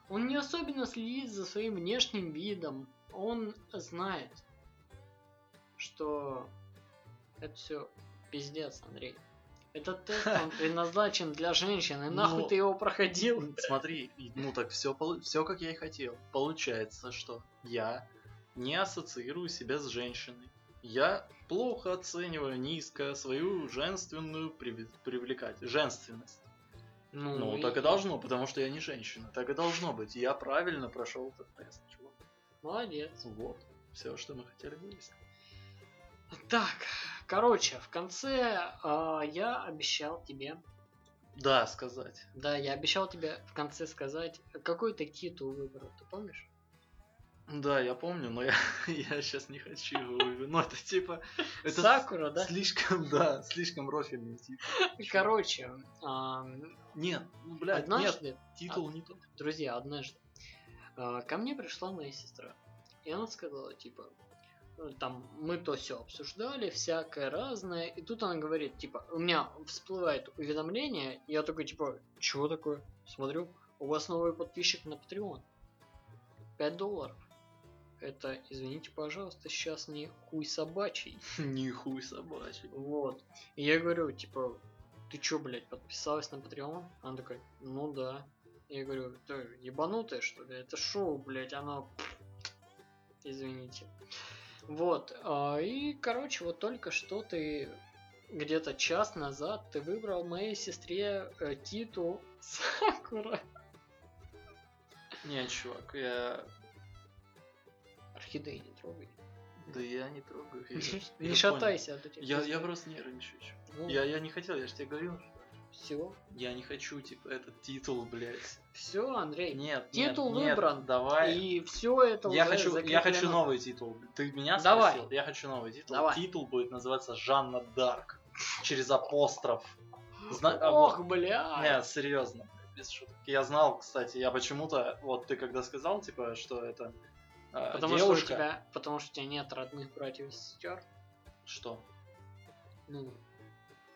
Он не особенно следит за своим внешним видом. Он знает, что это все пиздец, Андрей. Этот тест он предназначен для женщин, и нахуй Ну, ты его проходил. Смотри, и- ну так все, все как я и хотел. Получается, что я не ассоциирую себя с женщиной. Я плохо оцениваю низко свою женственную приве- привлекательность. Женственность. Ну, так и должно, потому что я не женщина. Так и должно быть. Я правильно прошел этот тест, чувак. Молодец. Вот. Все, что мы хотели выяснить. Так, короче, в конце а, я обещал тебе Да, сказать. Да, я обещал тебе в конце сказать, какой ты титул выбрал, ты помнишь? Да, я помню, но я, я сейчас не хочу его выбрать. Ну, это типа... Это Сакура, да? Слишком, да, слишком рофильный типа. Короче, ам, Нет, ну, блядь, нет, однажды, титул не тот. друзья, однажды а, ко мне пришла моя сестра, и она сказала, типа, там, мы то все обсуждали, всякое разное, и тут она говорит, типа, у меня всплывает уведомление, я такой, типа, чего такое? Смотрю, у вас новый подписчик на Patreon. 5 долларов. Это, извините, пожалуйста, сейчас не хуй собачий. Нихуй собачий. Вот. И я говорю, типа, ты чё, блядь, подписалась на Patreon? Она такая, ну да. Я говорю, ты ебанутая, что ли? Это шоу, блядь, оно... Извините. Вот. а, И, короче, вот только что ты где-то час назад ты выбрал моей сестре э, титул Сакура. Не, чувак, я... Орхидеи не трогай. Да я не трогаю. я- я Не понял. шатайся. Я, я просто нервничаю. Ну, Я, я не хотел, я же тебе говорил. Все. Я не хочу, типа, этот титул, блядь. Все, Андрей. Нет, Титул нет, нет, выбран. давай. И все это я уже хочу, я закреплено. хочу новый титул. Ты меня Давай. спросил? Я хочу новый титул. Давай. Титул будет называться Жанна Дарк. через апостроф. Зна- а Ох, бля. Не, серьезно, без шуток. Я знал, кстати, я почему-то, вот ты когда сказал, типа, что это э, Потому девушка... что у тебя, потому что у тебя нет родных братьев и сестер. Что? Ну,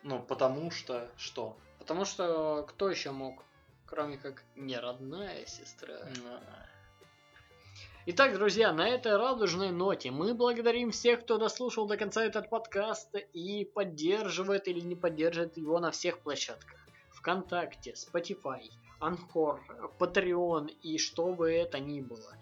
Ну, потому что что? Потому что кто еще мог, кроме как не родная сестра. М, Итак, друзья, на этой радужной ноте мы благодарим всех, кто дослушал до конца этот подкаст и поддерживает или не поддерживает его на всех площадках. ВКонтакте, Spotify, Анхор, Patreon и что бы это ни было.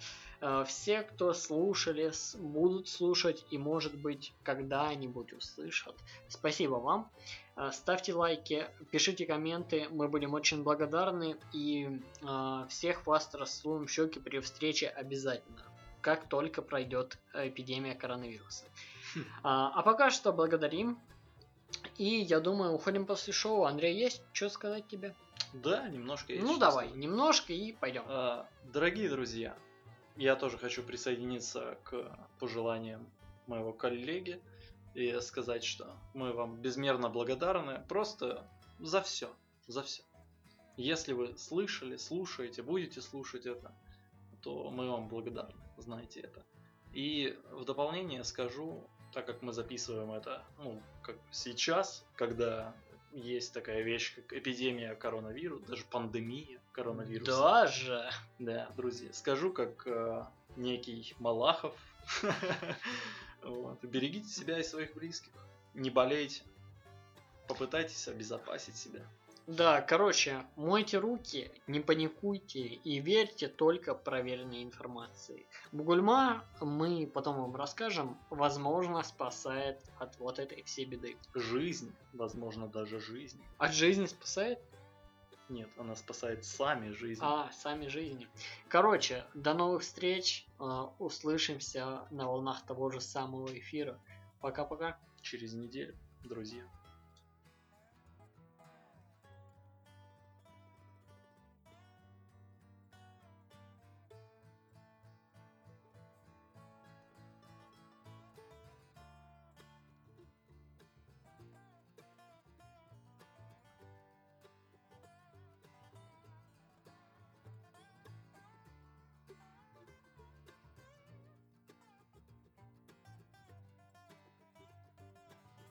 Э, Все, кто слушали, будут слушать и, может быть, когда-нибудь услышат. Спасибо вам. Э, Ставьте лайки, пишите комменты, мы будем очень благодарны. И э, всех вас расцелуем в щеки при встрече обязательно, как только пройдет эпидемия коронавируса. Хм. А, пока что благодарим. И я думаю, уходим после шоу. Андрей, есть что сказать тебе? Да, немножко есть ну давай, сказать. немножко и пойдем. А, Дорогие друзья, я тоже хочу присоединиться к пожеланиям моего коллеги и сказать, что мы вам безмерно благодарны просто за все, за все. Если вы слышали, слушаете, будете слушать это, то мы вам благодарны, знаете это. И в дополнение скажу, так как мы записываем это, ну, как сейчас, когда есть такая вещь, как эпидемия коронавируса, даже пандемия коронавируса. Даже. Да, друзья, скажу как э, некий Малахов. Вот, Берегите себя и своих близких. Не болейте. Попытайтесь обезопасить себя. Да, короче, мойте руки, не паникуйте и верьте только проверенной информации. Бугульма, мы потом вам расскажем, возможно, спасает от вот этой всей беды. Жизнь, возможно, даже жизнь. От жизни спасает? Нет, она спасает сами жизнь. А, сами жизни. Короче, до новых встреч. э, Услышимся на волнах того же самого эфира. Пока-пока. Через неделю, друзья.